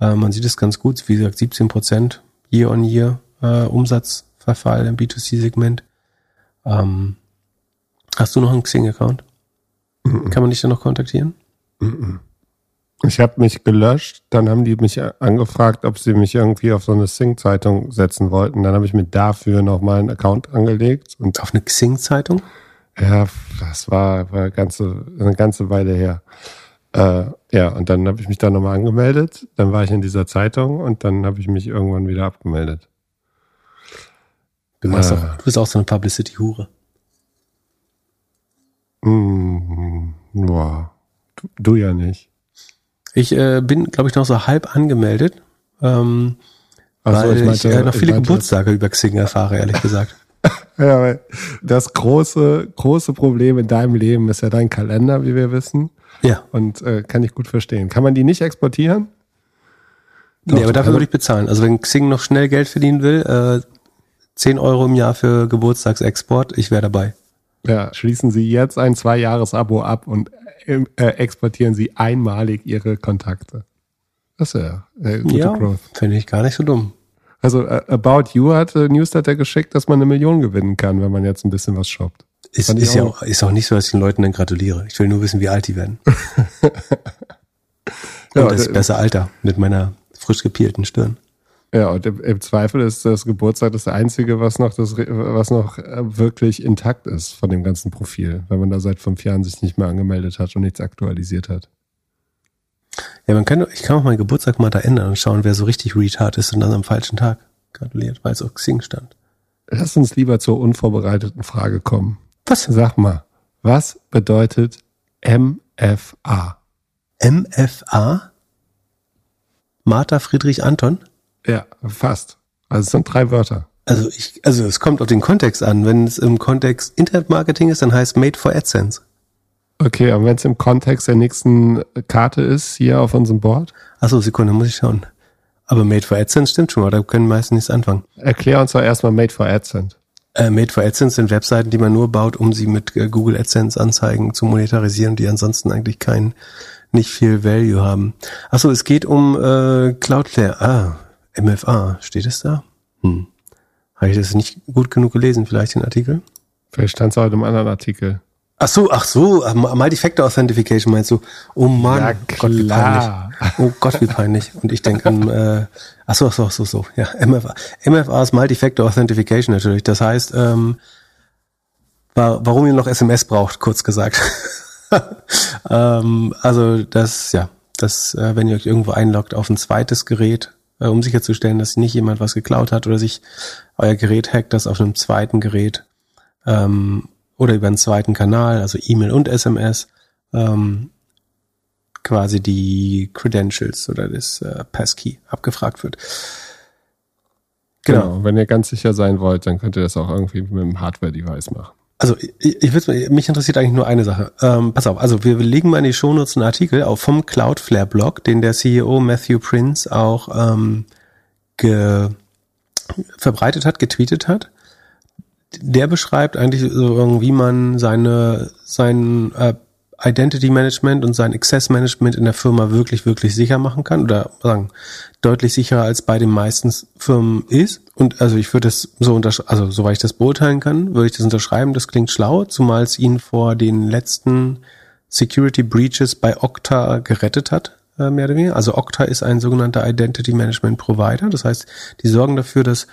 Äh, man sieht es ganz gut. Wie gesagt, 17 Prozent year on year äh, Umsatzverfall im B2C-Segment. Ähm, hast du noch einen Xing-Account? Mhm. Kann man dich dann noch kontaktieren? Ich habe mich gelöscht, dann haben die mich angefragt, ob sie mich irgendwie auf so eine Xing-Zeitung setzen wollten. Dann habe ich mir dafür nochmal einen Account angelegt. Und auf eine Xing-Zeitung? Ja, das war, war eine, ganze, eine ganze Weile her. Äh, ja, und dann habe ich mich da nochmal angemeldet. Dann war ich in dieser Zeitung und dann habe ich mich irgendwann wieder abgemeldet. Du, äh, auch, du bist auch so eine Publicity-Hure. Mm, boah, du, ja nicht. Ich äh, bin, glaube ich, noch so halb angemeldet, ähm, also, weil ich, meinte, ich äh, noch viele meinte, Geburtstage über Xing erfahre, ehrlich gesagt. [LAUGHS] Ja, weil das große, große Problem in deinem Leben ist ja dein Kalender, wie wir wissen. Ja. Und äh, kann ich gut verstehen. Kann man die nicht exportieren? Doch, nee, aber dafür würde ich bezahlen. Also wenn Xing noch schnell Geld verdienen will, äh, 10 Euro im Jahr für Geburtstagsexport, ich wäre dabei. Ja, schließen Sie jetzt ein Zwei-Jahres-Abo ab und äh, exportieren Sie einmalig Ihre Kontakte. Das ist ja äh, gute ja, Growth. Finde ich gar nicht so dumm. Also uh, About You hat äh, Newsletter geschickt, dass man eine Million gewinnen kann, wenn man jetzt ein bisschen was shoppt. Ist, ist, ja auch, ist auch nicht so, dass ich den Leuten dann gratuliere. Ich will nur wissen, wie alt die werden. [LAUGHS] und ja, das besser Alter mit meiner frisch gepielten Stirn. Ja, und im, im, Zweifel ist das Geburtstag das Einzige, was noch, das, was noch äh, wirklich intakt ist von dem ganzen Profil, wenn man da seit fünf Jahren sich nicht mehr angemeldet hat und nichts aktualisiert hat. Ja, man kann, ich kann auch meinen Geburtstag mal da ändern und schauen, wer so richtig retard ist und dann am falschen Tag gratuliert, weil es auf Xing stand. Lass uns lieber zur unvorbereiteten Frage kommen. Was? Sag mal, was bedeutet MFA? MFA? Martha Friedrich Anton? Ja, fast. Also es sind drei Wörter. Also ich, also es kommt auf den Kontext an. Wenn es im Kontext Internetmarketing ist, dann heißt Made for AdSense. Okay, und wenn es im Kontext der nächsten Karte ist, hier auf unserem Board? Achso, Sekunde, muss ich schauen. Aber Made for AdSense stimmt schon mal, da können meistens nichts anfangen. Erklär uns doch erstmal Made for AdSense. Äh, Made for AdSense sind Webseiten, die man nur baut, um sie mit äh, Google AdSense Anzeigen zu monetarisieren, die ansonsten eigentlich keinen nicht viel Value haben. Achso, es geht um äh, Cloudflare. Ah, MFA, steht es da? Hm. Habe ich das nicht gut genug gelesen, vielleicht den Artikel? Vielleicht stand es auch in einem anderen Artikel. Ach so, ach so, äh, Multi-Factor Authentification meinst du? Oh Mann, Ja, Gott, wie peinlich. Oh Gott, wie peinlich. Und ich denke an, äh, ach so, ach so, ach so, so, ja, MFA. MFA ist Multi-Factor Authentification natürlich. Das heißt, ähm, wa- warum ihr noch SMS braucht, kurz gesagt. [LAUGHS] ähm, also das, ja, das, äh, wenn ihr euch irgendwo einloggt auf ein zweites Gerät, äh, um sicherzustellen, dass nicht jemand was geklaut hat oder sich euer Gerät hackt, das auf einem zweiten Gerät ähm, oder über einen zweiten Kanal, also E-Mail und SMS, ähm, quasi die Credentials oder das äh, Passkey abgefragt wird. Genau. Wenn ihr ganz sicher sein wollt, dann könnt ihr das auch irgendwie mit einem Hardware-Device machen. Also ich, ich würd, mich interessiert eigentlich nur eine Sache. Ähm, pass auf, also wir legen mal in die Shownotes einen Artikel auf vom Cloudflare-Blog, den der CEO Matthew Prince auch ähm, ge, verbreitet hat, getweetet hat. Der beschreibt eigentlich so irgendwie man seine sein äh, Identity Management und sein Access Management in der Firma wirklich wirklich sicher machen kann oder sagen deutlich sicherer als bei den meisten Firmen ist. Und also ich würde das so untersch also soweit ich das beurteilen kann, würde ich das unterschreiben. Das klingt schlau, zumal es ihn vor den letzten Security Breaches bei Okta gerettet hat, äh, mehr oder weniger. Also Okta ist ein sogenannter Identity Management Provider. Das heißt, die sorgen dafür, dass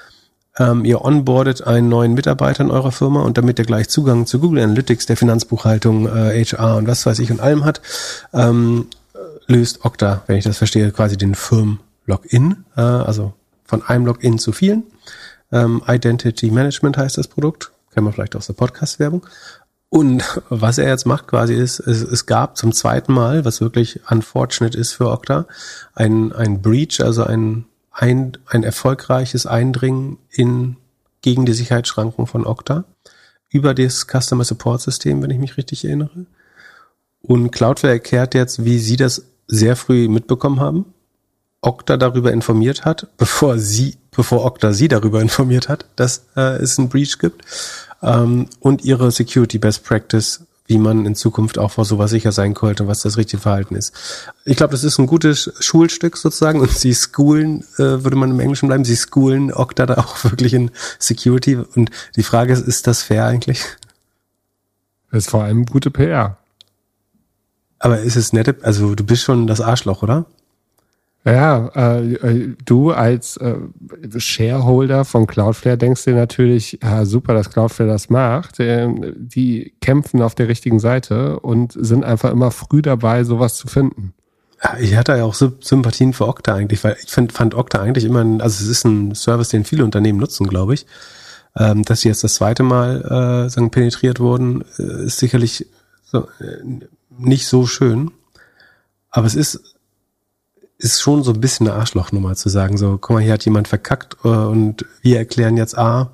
ähm, ihr onboardet einen neuen Mitarbeiter in eurer Firma und damit er gleich Zugang zu Google Analytics, der Finanzbuchhaltung, äh, HR und was weiß ich und allem hat, ähm, löst Okta, wenn ich das verstehe, quasi den Firmen-Login, äh, also von einem Login zu vielen. Ähm, Identity Management heißt das Produkt, kennen wir vielleicht aus der Podcast-Werbung. Und [LAUGHS] was er jetzt macht quasi ist, es, es gab zum zweiten Mal, was wirklich unfortunate ist für Okta, ein, ein Breach, also ein, ein, ein erfolgreiches Eindringen in, gegen die Sicherheitsschranken von Okta über das Customer Support System, wenn ich mich richtig erinnere. Und Cloudflare erklärt jetzt, wie sie das sehr früh mitbekommen haben, Okta darüber informiert hat, bevor sie, bevor Okta sie darüber [LAUGHS] informiert hat, dass äh, es einen Breach gibt ähm, und ihre Security Best Practice, wie man in Zukunft auch vor sowas sicher sein könnte, was das richtige Verhalten ist. Ich glaube, das ist ein gutes Schulstück sozusagen und sie schoolen, äh, würde man im Englischen bleiben, sie schoolen Okta da auch [LAUGHS] wirklich in Security und die Frage ist, ist das fair eigentlich? Das ist vor allem gute PR. Aber ist es nette, also du bist schon das Arschloch, oder? Ja, äh, äh, du als äh, Shareholder von Cloudflare denkst dir natürlich, ja, super, dass Cloudflare das macht. Ähm, die kämpfen auf der richtigen Seite und sind einfach immer früh dabei, sowas zu finden. Ich hatte ja auch Sy- Sympathien für Okta eigentlich, weil ich find, fand Okta eigentlich immer, ein, also es ist ein Service, den viele Unternehmen nutzen, glaube ich. Ähm, dass sie jetzt das zweite Mal äh, sagen, penetriert wurden, äh, ist sicherlich so, äh, nicht so schön. Aber es ist, ist schon so ein bisschen eine Arschlochnummer zu sagen, so, guck mal, hier hat jemand verkackt äh, und wir erklären jetzt A,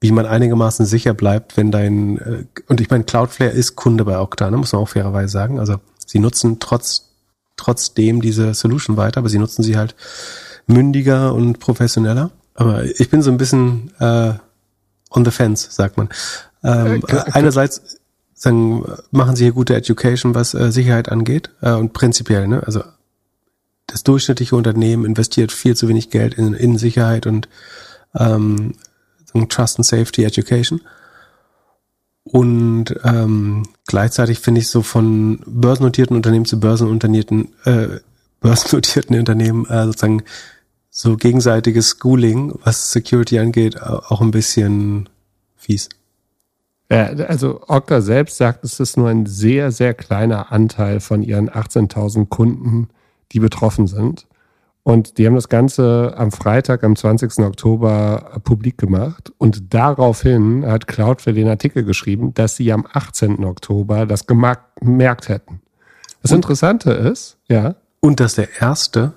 wie man einigermaßen sicher bleibt, wenn dein, äh, und ich meine, Cloudflare ist Kunde bei Okta, ne, muss man auch fairerweise sagen. Also sie nutzen trotz, trotzdem diese Solution weiter, aber sie nutzen sie halt mündiger und professioneller. Aber ich bin so ein bisschen äh, on the fence, sagt man. Ähm, Äh, einerseits sagen, machen sie hier gute Education, was äh, Sicherheit angeht äh, und prinzipiell, ne? Also das durchschnittliche Unternehmen investiert viel zu wenig Geld in, in Sicherheit und ähm, Trust and Safety Education. Und ähm, gleichzeitig finde ich so von börsennotierten Unternehmen zu börsennotierten, äh, [LAUGHS] börsennotierten Unternehmen äh, sozusagen so gegenseitiges Schooling, was Security angeht, au- auch ein bisschen fies. Ja, also Okta selbst sagt, es ist nur ein sehr, sehr kleiner Anteil von ihren 18.000 Kunden, die betroffen sind. Und die haben das Ganze am Freitag, am 20. Oktober äh, publik gemacht. Und daraufhin hat Cloudflare den Artikel geschrieben, dass sie am 18. Oktober das gemerkt hätten. Das Und- Interessante ist, ja, Und dass der erste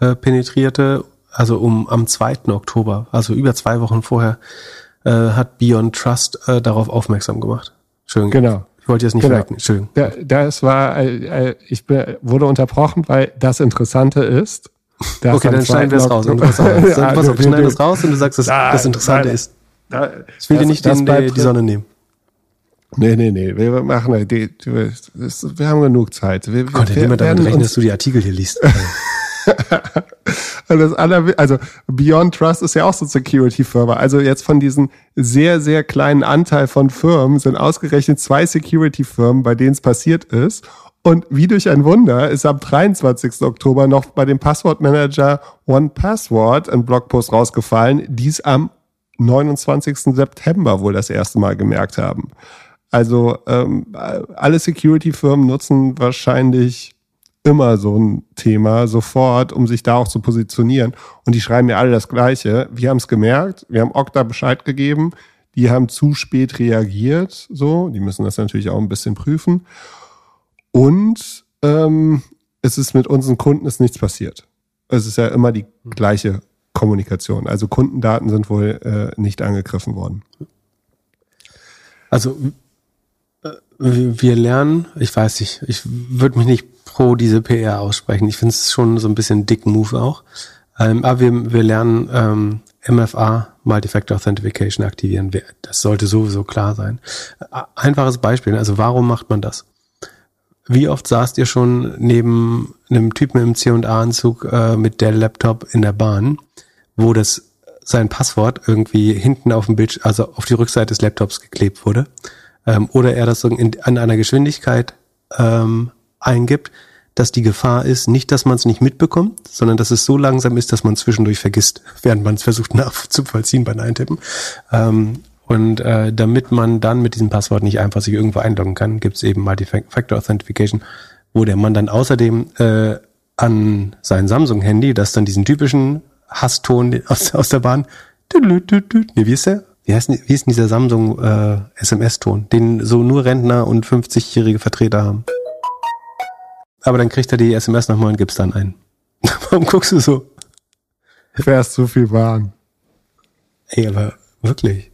äh, penetrierte, also um am 2. Oktober, also über zwei Wochen vorher, äh, hat Beyond Trust äh, darauf aufmerksam gemacht. Entschuldigung. genau. Ich wollte jetzt nicht Genau. verwechseln. Entschuldigung. Ja, das war, äh, äh, ich wurde unterbrochen, weil das Interessante ist. dass Okay, dann schneiden wir es 2. raus. Du, Oktober- pass auf, Ja, pass auf, wir wir- schneiden wir- das raus und du sagst, dass Ja, das Interessante nein. ist. Da- Ich will dir das- nicht das den, bleibt die, die Sonne nehmen. Nee, nee, nee. Wir machen die, die, wir haben genug Zeit. Wir, Gott, wir, immer damit rechnen, dass du die Artikel hier liest. [LAUGHS] [LAUGHS] das aller, also Beyond Trust ist ja auch so Security-Firma. Also jetzt von diesen sehr, sehr kleinen Anteil von Firmen sind ausgerechnet zwei Security-Firmen, bei denen es passiert ist. Und wie durch ein Wunder ist am 23. Oktober noch bei dem Passwortmanager One Password ein Blogpost rausgefallen, die es am 29. September wohl das erste Mal gemerkt haben. Also ähm, alle Security-Firmen nutzen wahrscheinlich immer so ein Thema sofort, um sich da auch zu positionieren. Und die schreiben mir alle das Gleiche. Wir haben es gemerkt, wir haben Okta Bescheid gegeben, die haben zu spät reagiert, so, die müssen das natürlich auch ein bisschen prüfen. Und ähm, es ist mit unseren Kunden ist nichts passiert. Es ist ja immer die gleiche Kommunikation. Also Kundendaten sind wohl äh, nicht angegriffen worden. Also wir lernen, ich weiß nicht, ich würde mich nicht pro diese PR aussprechen. Ich finde es schon so ein bisschen dick Move auch. Ähm, aber wir, wir lernen ähm, MFA, Multifactor Authentication aktivieren. Das sollte sowieso klar sein. Einfaches Beispiel, also warum macht man das? Wie oft saßt ihr schon neben einem Typen im C&A-Anzug äh, mit der Laptop in der Bahn, wo das sein Passwort irgendwie hinten auf dem Bildschirm, also auf die Rückseite des Laptops geklebt wurde, ähm, oder er das so in, an einer Geschwindigkeit ähm, eingibt, dass die Gefahr ist, nicht, dass man es nicht mitbekommt, sondern dass es so langsam ist, dass man zwischendurch vergisst, während man es versucht [LAUGHS] nachzuvollziehen beim Eintippen. Ähm, und äh, damit man dann mit diesem Passwort nicht einfach sich irgendwo einloggen kann, gibt es eben Multi-Factor Authentication, wo der Mann dann außerdem äh, an sein Samsung-Handy, das dann diesen typischen Hasston aus, aus der Bahn, [LAUGHS] nee, wie ist der? Wie heißt, wie ist denn dieser Samsung äh, SMS-Ton, den so nur Rentner und 50-jährige Vertreter haben? Aber dann kriegt er die SMS nochmal und gibt's dann ein. [LAUGHS] Warum guckst du so? Fährst zu viel Bahn. Ey, aber wirklich.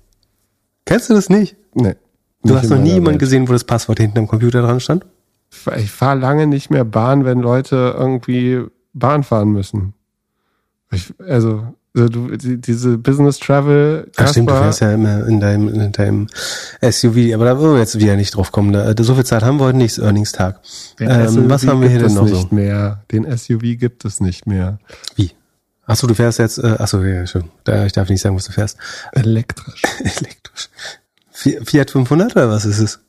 Kennst du das nicht? Nee. Du hast noch nie jemanden gesehen, wo das Passwort hinten am Computer dran stand? Ich fahre lange nicht mehr Bahn, wenn Leute irgendwie Bahn fahren müssen. Ich, also, du, diese Business Travel. Ach stimmt, du fährst ja immer in deinem, in deinem SUV, aber da wollen wir jetzt wieder nicht drauf kommen. Da, so viel Zeit haben wir heute nicht, Earnings-Tag. Ähm, was haben wir hier denn noch nicht so? mehr. Den SUV gibt es nicht mehr. Wie? Achso, du fährst jetzt, äh, achso, ja, schon. Da, ich darf nicht sagen, was du fährst. Elektrisch. [LAUGHS] Elektrisch. Fiat 500 oder was ist es?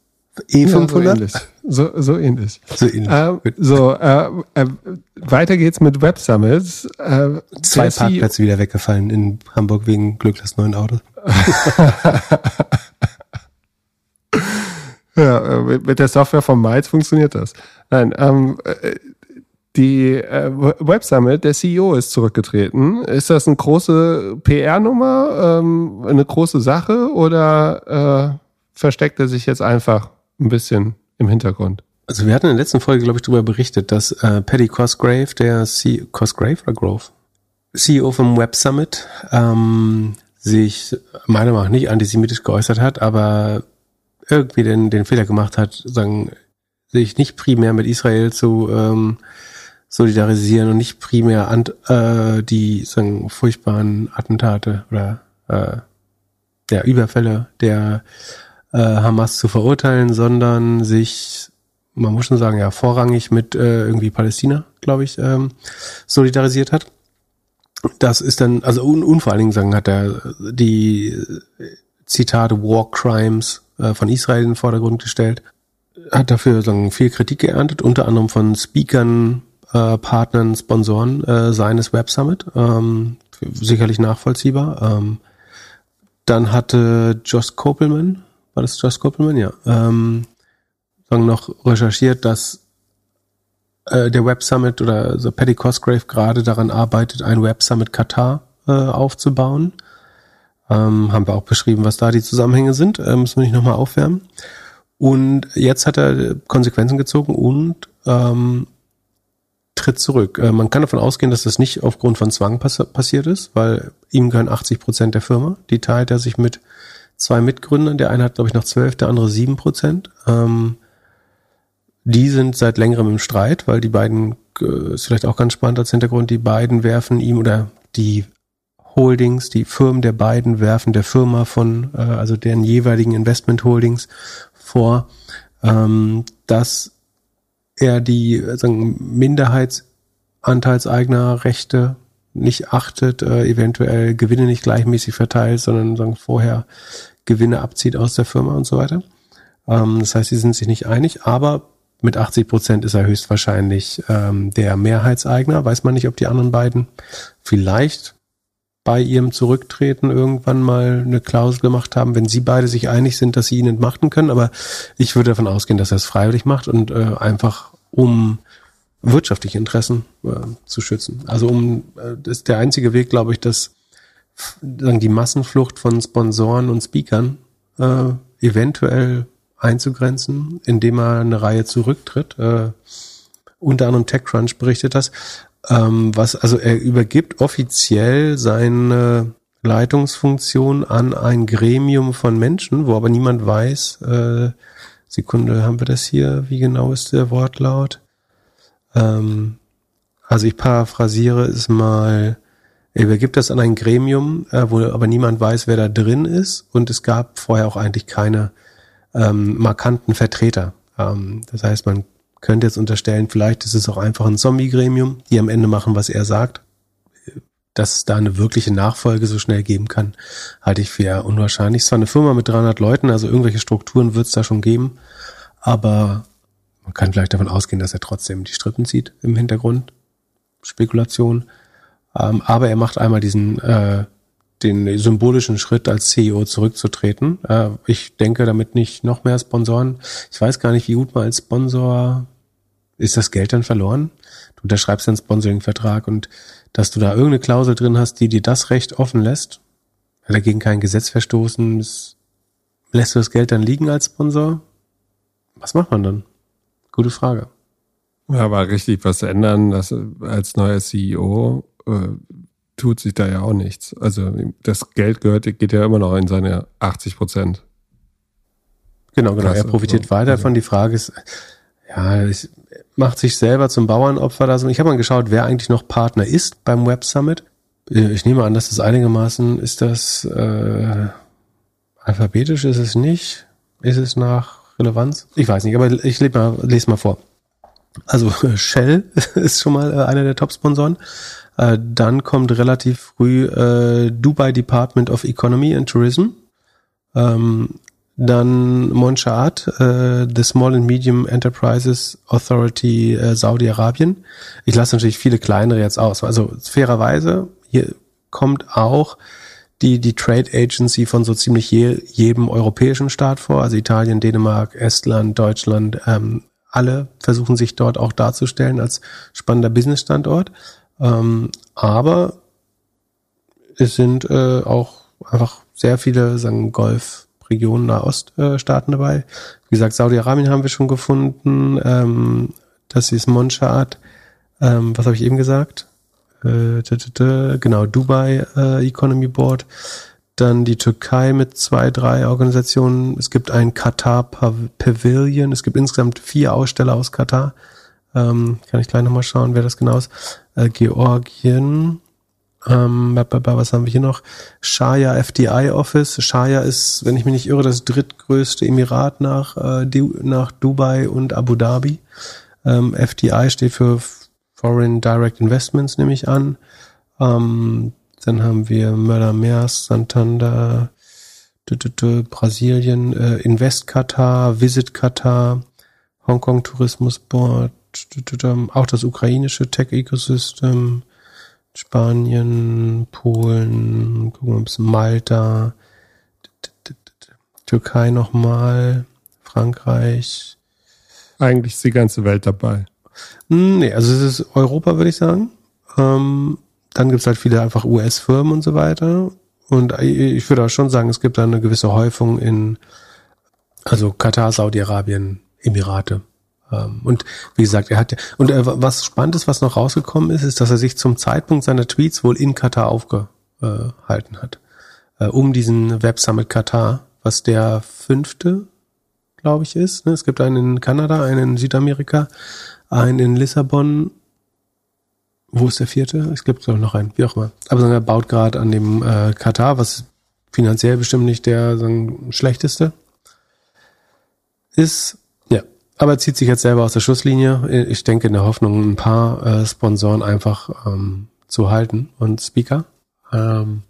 E500? Ja, so, so ähnlich. So ähnlich. Ähm, so, äh, äh, weiter geht's mit Web Summits. Äh, Zwei Parkplätze wieder weggefallen in Hamburg wegen glücklos neuen Autos. [LAUGHS] ja, äh, mit der Software von Miles funktioniert das. Nein, ähm, äh, die äh, Web Summit, der CEO ist zurückgetreten. Ist das eine große PR-Nummer, ähm, eine große Sache oder äh, versteckt er sich jetzt einfach ein bisschen im Hintergrund? Also wir hatten in der letzten Folge, glaube ich, darüber berichtet, dass äh, Paddy Cosgrave, der C Cosgrave oder Grove? CEO vom Web Summit, ähm, sich meiner Meinung nach nicht antisemitisch geäußert hat, aber irgendwie den, den Fehler gemacht hat, sagen, sich nicht primär mit Israel zu ähm, solidarisieren und nicht primär an, äh, die sagen, furchtbaren Attentate oder äh, ja, Überfälle der äh, Hamas zu verurteilen, sondern sich, man muss schon sagen, ja, vorrangig mit äh, irgendwie Palästina, glaube ich, ähm, solidarisiert hat. Das ist dann, also und, und vor allen Dingen sagen, hat er die Zitate War Crimes äh, von Israel in den Vordergrund gestellt, hat dafür sagen, viel Kritik geerntet, unter anderem von Speakern äh, Partnern, Sponsoren äh, seines Web Summit. Ähm, sicherlich nachvollziehbar. Ähm, dann hatte Josh Kopelman, war das Josh Kopelman? Ja. Ähm, sagen noch recherchiert, dass äh, der Web Summit oder so Paddy Cosgrave gerade daran arbeitet, ein Web Summit Katar äh, aufzubauen. Ähm, haben wir auch beschrieben, was da die Zusammenhänge sind. Ähm, müssen wir nicht nochmal aufwärmen. Und jetzt hat er Konsequenzen gezogen und ähm, Tritt zurück. Äh, man kann davon ausgehen, dass das nicht aufgrund von Zwang pass passiert ist, weil ihm gehören 80 Prozent der Firma. Die teilt er sich mit zwei Mitgründern. Der eine hat, glaube ich, noch zwölf, der andere sieben Prozent. Ähm, die sind seit längerem im Streit, weil die beiden, äh, ist vielleicht auch ganz spannend als Hintergrund, die beiden werfen ihm oder die Holdings, die Firmen der beiden werfen der Firma von, äh, also deren jeweiligen Investment Holdings vor, ähm, dass er die sagen, Minderheitsanteilseignerrechte nicht achtet, äh, eventuell Gewinne nicht gleichmäßig verteilt, sondern sagen, vorher Gewinne abzieht aus der Firma und so weiter. Ähm, das heißt, sie sind sich nicht einig, aber mit 80 Prozent ist er höchstwahrscheinlich ähm, der Mehrheitseigner. Weiß man nicht, ob die anderen beiden vielleicht bei ihrem Zurücktreten irgendwann mal eine Klausel gemacht haben, wenn sie beide sich einig sind, dass sie ihn entmachten können. Aber ich würde davon ausgehen, dass er es freiwillig macht und äh, einfach um wirtschaftliche Interessen äh, zu schützen. Also um äh, das ist der einzige Weg, glaube ich, dass sagen die Massenflucht von Sponsoren und Speakern äh, eventuell einzugrenzen, indem er eine Reihe zurücktritt. Äh, unter anderem TechCrunch berichtet das. Ähm, was, also er übergibt offiziell seine Leitungsfunktion an ein Gremium von Menschen, wo aber niemand weiß, äh, Sekunde, haben wir das hier? Wie genau ist der Wortlaut? Ähm, also ich paraphrasiere es mal, er übergibt das an ein Gremium, äh, wo aber niemand weiß, wer da drin ist und es gab vorher auch eigentlich keine ähm, markanten Vertreter. Ähm, das heißt, man könnte jetzt unterstellen, vielleicht ist es auch einfach ein Zombie-Gremium, die am Ende machen, was er sagt. Dass es da eine wirkliche Nachfolge so schnell geben kann, halte ich für unwahrscheinlich. Es war eine Firma mit 300 Leuten, also irgendwelche Strukturen wird es da schon geben. Aber man kann vielleicht davon ausgehen, dass er trotzdem die Strippen zieht im Hintergrund. Spekulation. Ähm, aber er macht einmal diesen äh, den symbolischen Schritt als CEO zurückzutreten. Äh, ich denke damit nicht noch mehr Sponsoren. Ich weiß gar nicht, wie gut man als Sponsor ist das Geld dann verloren. Du unterschreibst einen Sponsoring-Vertrag und dass du da irgendeine Klausel drin hast, die dir das Recht offen lässt, dagegen kein Gesetz verstoßen, lässt du das Geld dann liegen als Sponsor? Was macht man dann? Gute Frage. Ja, aber richtig was ändern, dass als neuer CEO äh, tut sich da ja auch nichts. Also das Geld gehört, geht ja immer noch in seine 80 Prozent. Genau, genau. er profitiert so. weiter von. Die Frage ist, ja, es macht sich selber zum Bauernopfer da so. Ich habe mal geschaut, wer eigentlich noch Partner ist beim Web Summit. Äh, ich nehme an, dass das einigermaßen ist das äh, alphabetisch ist es nicht. Ist es nach Relevanz? Ich weiß nicht, aber ich lese mal, lese mal vor. Also [LAUGHS] Shell [LAUGHS] ist schon mal äh, einer der Top-Sponsoren. Äh, dann kommt relativ früh äh, Dubai Department of Economy and Tourism. Ähm, dann Monsha'at, äh, The Small and Medium Enterprises Authority Saudi-Arabien. Ich lasse natürlich viele kleinere jetzt aus. Also fairerweise, hier kommt auch die, die Trade Agency von so ziemlich je, jedem europäischen Staat vor, also Italien, Dänemark, Estland, Deutschland, ähm, alle versuchen sich dort auch darzustellen als spannender Businessstandort. Ähm, aber es sind äh, auch einfach sehr viele, sagen Golfregionen, Nahoststaaten äh, dabei. Wie gesagt, Saudi-Arabien haben wir schon gefunden. Ähm, das ist Monshad. Ähm, was habe ich eben gesagt? Äh, genau, Dubai äh, Economy Board. Dann die Türkei mit zwei, drei Organisationen. Es gibt ein Katar Pavilion. Es gibt insgesamt vier Aussteller aus Katar. Ähm, kann ich gleich nochmal schauen, wer das genau ist. Äh, Georgien. Ähm, was haben wir hier noch? Shaya FDI Office. Shaya ist, wenn ich mich nicht irre, das drittgrößte Emirat nach, äh, nach Dubai und Abu Dhabi. Ähm, FDI steht für Foreign Direct Investments, nehme ich an. Ähm, dann haben wir Möller Meers, Santander, Brasilien, äh, Invest Qatar, Visit Qatar, Hongkong Tourismus Board, auch das ukrainische Tech-Ecosystem, Spanien, Polen, gucken wir ein bisschen Malta, Türkei nochmal, Frankreich. Eigentlich ist die ganze Welt dabei. Hm, nee, also es ist Europa, würde ich sagen. Ähm, dann gibt es halt viele einfach US-Firmen und so weiter. Und ich würde auch schon sagen, es gibt da eine gewisse Häufung in, also Katar, Saudi-Arabien, Emirate. Ähm, und wie gesagt, er hat ja, und äh, was spannend ist, was noch rausgekommen ist, ist, dass er sich zum Zeitpunkt seiner Tweets wohl in Katar aufgehalten hat. Äh, um diesen Web Summit Katar, was der fünfte, glaube ich, ist. Ne? Es gibt einen in Kanada, einen in Südamerika, einen in Lissabon wo ist der vierte? Es gibt noch einen, wie auch immer. Aber er baut gerade an dem äh, Katar, was finanziell bestimmt nicht der sagen, schlechteste ist. Ja, aber zieht sich jetzt selber aus der Schusslinie. Ich denke in der Hoffnung, ein paar äh, Sponsoren einfach ähm, zu halten und Speaker. Ähm,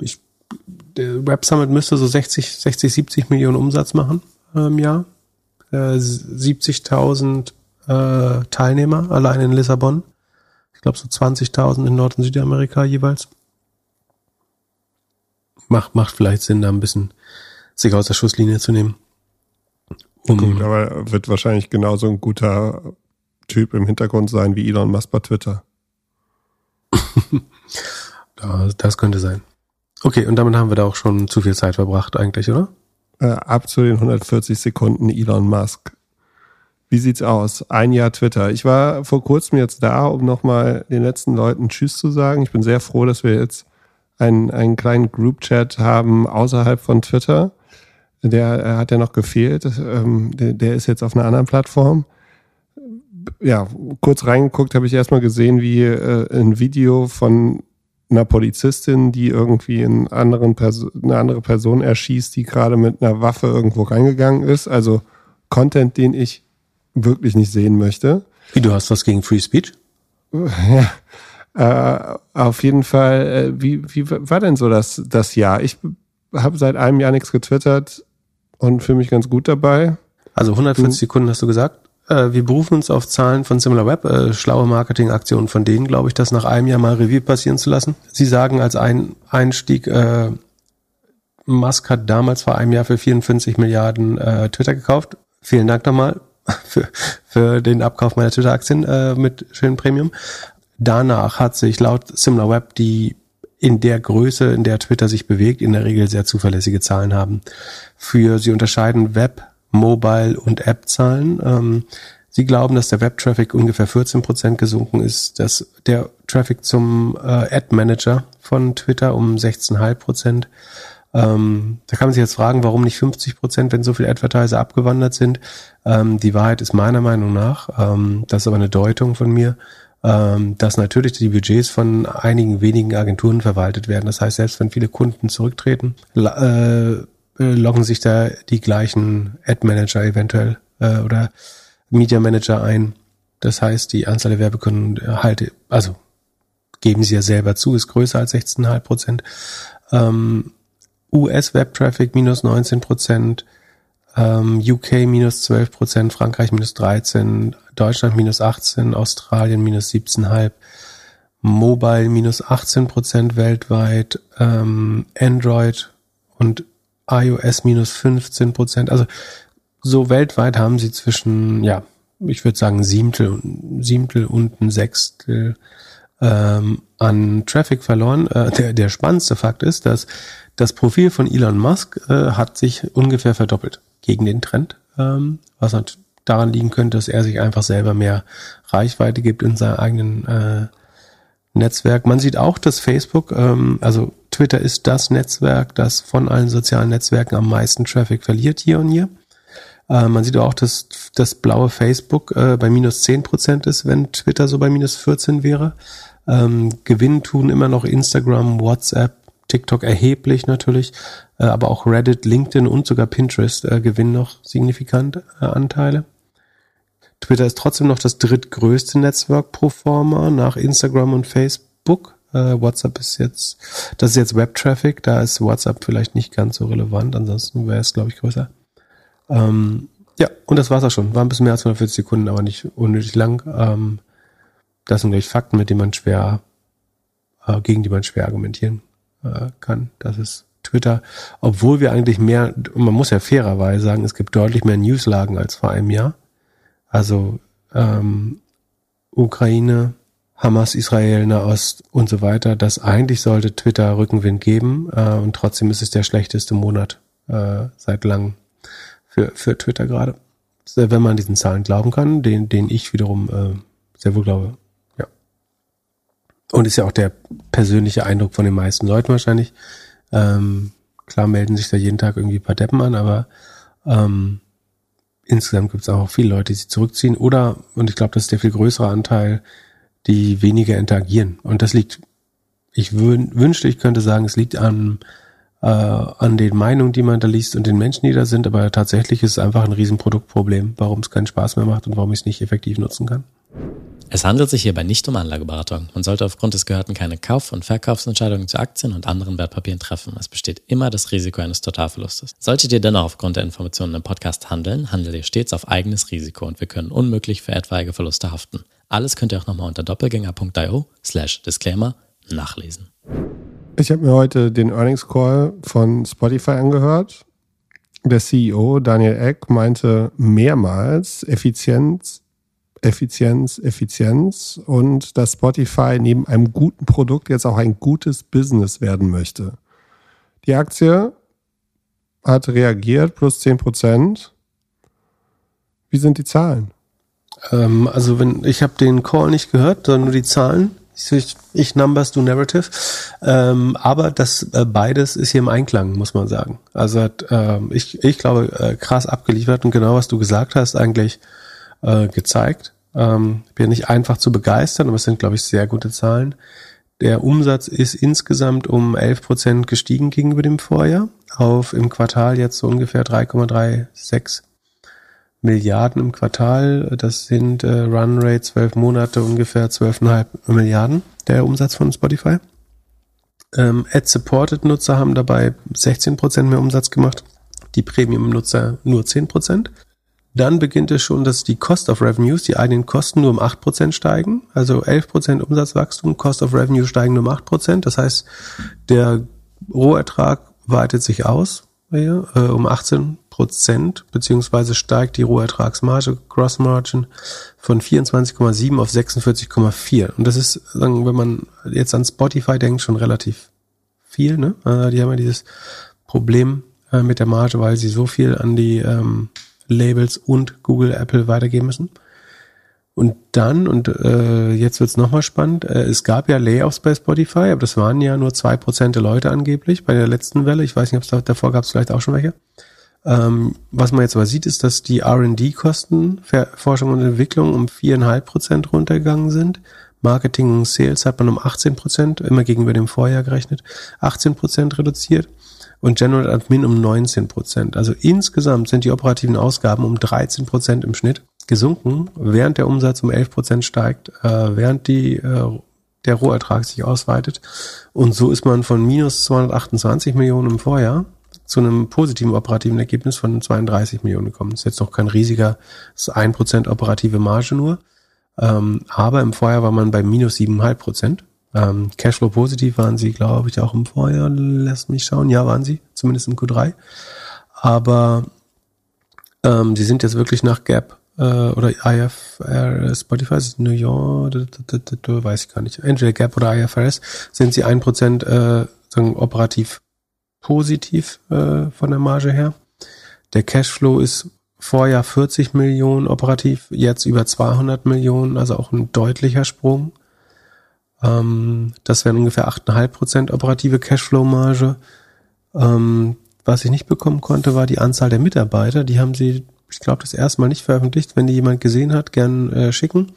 ich, der Web Summit müsste so 60, 60, 70 Millionen Umsatz machen im Jahr. Äh, 70.000 äh, Teilnehmer allein in Lissabon. Ich glaube so 20.000 in Nord- und Südamerika jeweils. Macht, macht vielleicht Sinn, da ein bisschen sich aus der Schusslinie zu nehmen. Um Gut, aber wird wahrscheinlich genauso ein guter Typ im Hintergrund sein wie Elon Musk bei Twitter. [LAUGHS] das könnte sein. Okay, und damit haben wir da auch schon zu viel Zeit verbracht eigentlich, oder? Äh, ab zu den 140 Sekunden Elon Musk. Wie sieht's aus? Ein Jahr Twitter. Ich war vor kurzem jetzt da, um nochmal den letzten Leuten Tschüss zu sagen. Ich bin sehr froh, dass wir jetzt einen, einen kleinen Group-Chat haben außerhalb von Twitter. Der hat ja noch gefehlt. Ähm, der, der ist jetzt auf einer anderen Plattform. Ja, kurz reingeguckt habe ich erstmal gesehen, wie äh, ein Video von einer Polizistin, die irgendwie in anderen eine andere Person erschießt, die gerade mit einer Waffe irgendwo reingegangen ist. Also Content, den ich wirklich nicht sehen möchte. Wie, du hast was gegen Free Speech? [LAUGHS] Ja. Äh, auf jeden Fall, äh, wie, wie war denn so das, das Jahr? Ich habe seit einem Jahr nichts getwittert und fühle mich ganz gut dabei. Also 140 Sekunden hast du gesagt. Äh, wir berufen uns auf Zahlen von SimilarWeb, äh, schlaue Marketingaktionen von denen, glaube ich, das nach einem Jahr mal Revue passieren zu lassen. Sie sagen als ein Einstieg, äh, Musk hat damals vor einem Jahr für 54 Milliarden äh, Twitter gekauft. Vielen Dank nochmal für, für den Abkauf meiner Twitter-Aktien äh, mit schönem Premium. Danach hat sich laut SimilarWeb die in der Größe, in der Twitter sich bewegt, in der Regel sehr zuverlässige Zahlen haben. Für sie unterscheiden Web, Mobile und App-Zahlen. Ähm, sie glauben, dass der Web-Traffic ungefähr 14 Prozent gesunken ist, dass der Traffic zum äh, Ad-Manager von Twitter um 16,5 Prozent ähm, da kann man sich jetzt fragen, warum nicht 50 Prozent, wenn so viele Advertiser abgewandert sind. Ähm, die Wahrheit ist meiner Meinung nach, ähm, das ist aber eine Deutung von mir, ähm, dass natürlich die Budgets von einigen wenigen Agenturen verwaltet werden. Das heißt, selbst wenn viele Kunden zurücktreten, äh, loggen sich da die gleichen Ad-Manager eventuell äh, oder Media Manager ein. Das heißt, die Anzahl der Werbekunden halt, also geben sie ja selber zu, ist größer als 16,5 Prozent. Ähm, US-Web-Traffic minus 19 Prozent, ähm, UK minus 12 Prozent, Frankreich minus 13%, Deutschland minus 18, Australien minus 17,5%, Mobile minus 18 Prozent weltweit, ähm, Android und iOS minus 15 Prozent. Also so weltweit haben sie zwischen, ja, ich würde sagen Siebtel, Siebtel und ein Sechstel ähm, an Traffic verloren. Äh, der, der spannendste Fakt ist, dass das Profil von Elon Musk äh, hat sich ungefähr verdoppelt gegen den Trend, ähm, was halt daran liegen könnte, dass er sich einfach selber mehr Reichweite gibt in seinem eigenen äh, Netzwerk. Man sieht auch, dass Facebook, ähm, also Twitter ist das Netzwerk, das von allen sozialen Netzwerken am meisten Traffic verliert hier und hier. Äh, man sieht auch, dass das blaue Facebook äh, bei minus zehn Prozent ist, wenn Twitter so bei minus 14 wäre. Ähm, Gewinn tun immer noch Instagram, WhatsApp, TikTok erheblich natürlich, äh, aber auch Reddit, LinkedIn und sogar Pinterest äh, gewinnen noch signifikant äh, Anteile. Twitter ist trotzdem noch das drittgrößte Netzwerk pro Forma nach Instagram und Facebook. Äh, WhatsApp ist jetzt, das ist jetzt Web-Traffic, da ist WhatsApp vielleicht nicht ganz so relevant, ansonsten wäre es, glaube ich, größer. Ähm, ja, und das war's auch schon. War ein bisschen mehr als 140 Sekunden, aber nicht unnötig lang. Ähm, das sind, glaube Fakten, mit denen man schwer, äh, gegen die man schwer argumentieren äh, kann. Das ist Twitter, obwohl wir eigentlich mehr, man muss ja fairerweise sagen, es gibt deutlich mehr Newslagen als vor einem Jahr. Also ähm, Ukraine, Hamas, Israel, Nahost und so weiter. Das eigentlich sollte Twitter Rückenwind geben äh, und trotzdem ist es der schlechteste Monat äh, seit langem für, für Twitter gerade. Wenn man diesen Zahlen glauben kann, den, den ich wiederum äh, sehr wohl glaube. Und ist ja auch der persönliche Eindruck von den meisten Leuten wahrscheinlich. Ähm, klar melden sich da jeden Tag irgendwie ein paar Deppen an, aber ähm, insgesamt gibt es auch viele Leute, die sich zurückziehen. Oder, und ich glaube, das ist der viel größere Anteil, die weniger interagieren. Und das liegt, ich wünschte, ich könnte sagen, es liegt an, äh, an den Meinungen, die man da liest und den Menschen, die da sind, aber tatsächlich ist es einfach ein Riesenproduktproblem, warum es keinen Spaß mehr macht und warum ich es nicht effektiv nutzen kann. Es handelt sich hierbei nicht um Anlageberatung. Man sollte aufgrund des Gehörten keine Kauf- und Verkaufsentscheidungen zu Aktien und anderen Wertpapieren treffen. Es besteht immer das Risiko eines Totalverlustes. Solltet ihr dennoch aufgrund der Informationen im Podcast handeln, handelt ihr stets auf eigenes Risiko und wir können unmöglich für etwaige Verluste haften. Alles könnt ihr auch nochmal unter doppelgänger.io slash disclaimer nachlesen. Ich habe mir heute den Earnings Call von Spotify angehört. Der CEO Daniel Eck meinte mehrmals, Effizienz Effizienz, Effizienz und dass Spotify neben einem guten Produkt jetzt auch ein gutes Business werden möchte. Die Aktie hat reagiert, plus 10 Prozent. Wie sind die Zahlen? Ähm, also wenn ich habe den Call nicht gehört, sondern nur die Zahlen. Ich, ich Numbers, du Narrative. Ähm, aber das äh, beides ist hier im Einklang, muss man sagen. Also hat, ähm, ich, ich glaube, äh, krass abgeliefert und genau was du gesagt hast, eigentlich äh, gezeigt. Ähm, bin nicht einfach zu begeistern, aber es sind, glaube ich, sehr gute Zahlen. Der Umsatz ist insgesamt um 11 Prozent gestiegen gegenüber dem Vorjahr auf im Quartal jetzt so ungefähr 3,36 Milliarden im Quartal. Das sind äh, Run zwölf Monate ungefähr 12,5 Milliarden der Umsatz von Spotify. Ähm, Ad-Supported-Nutzer haben dabei 16 Prozent mehr Umsatz gemacht. Die Premium-Nutzer nur 10 Prozent. Dann beginnt es schon, dass die Cost of Revenues, die eigenen Kosten nur um 8% steigen. Also 11% Umsatzwachstum, Cost of Revenue steigen nur um 8%. Das heißt, der Rohertrag weitet sich aus äh, um 18% beziehungsweise steigt die Rohertragsmarge, Gross Margin, von 24,7 auf 46,4. Und das ist, wenn man jetzt an Spotify denkt, schon relativ viel. Ne? Äh, die haben ja dieses Problem äh, mit der Marge, weil sie so viel an die ähm, Labels und Google, Apple weitergeben müssen. Und dann, und äh, jetzt wird's nochmal spannend, äh, es gab ja Layoffs bei Spotify, aber das waren ja nur zwei Prozent der Leute angeblich bei der letzten Welle. Ich weiß nicht, ob da, davor gab es vielleicht auch schon welche. Ähm, was man jetzt aber sieht, ist, dass die R&D-Kosten für Forschung und Entwicklung um viereinhalb Prozent runtergegangen sind. Marketing und Sales hat man um 18 Prozent, immer gegenüber dem Vorjahr gerechnet, 18 Prozent reduziert und General Admin um 19 Prozent. Also insgesamt sind die operativen Ausgaben um 13 Prozent im Schnitt gesunken, während der Umsatz um 11 Prozent steigt, äh, während die, äh, der Rohertrag sich ausweitet. Und so ist man von minus 228 Millionen im Vorjahr zu einem positiven operativen Ergebnis von 32 Millionen gekommen. Das ist jetzt noch kein riesiger, das ist ein Prozent operative Marge nur. Ähm, aber im Vorjahr war man bei minus 7,5 Prozent. Ähm, Cashflow positiv waren sie, glaube ich, auch im Vorjahr. Lass mich schauen. Ja, waren sie, zumindest im Q3. Aber ähm, sie sind jetzt wirklich nach Gap äh, oder IFRS, Spotify New York, weiß ich gar nicht. Entweder Gap oder IFRS sind sie ein Prozent äh, sagen, operativ positiv äh, von der Marge her. Der Cashflow ist Vorjahr 40 Millionen operativ, jetzt über 200 Millionen, also auch ein deutlicher Sprung. Ähm, das wären ungefähr 8,5 Prozent operative Cashflow-Marge. Ähm, was ich nicht bekommen konnte, war die Anzahl der Mitarbeiter. Die haben sie, ich glaube, das erste Mal nicht veröffentlicht. Wenn die jemand gesehen hat, gern äh, schicken.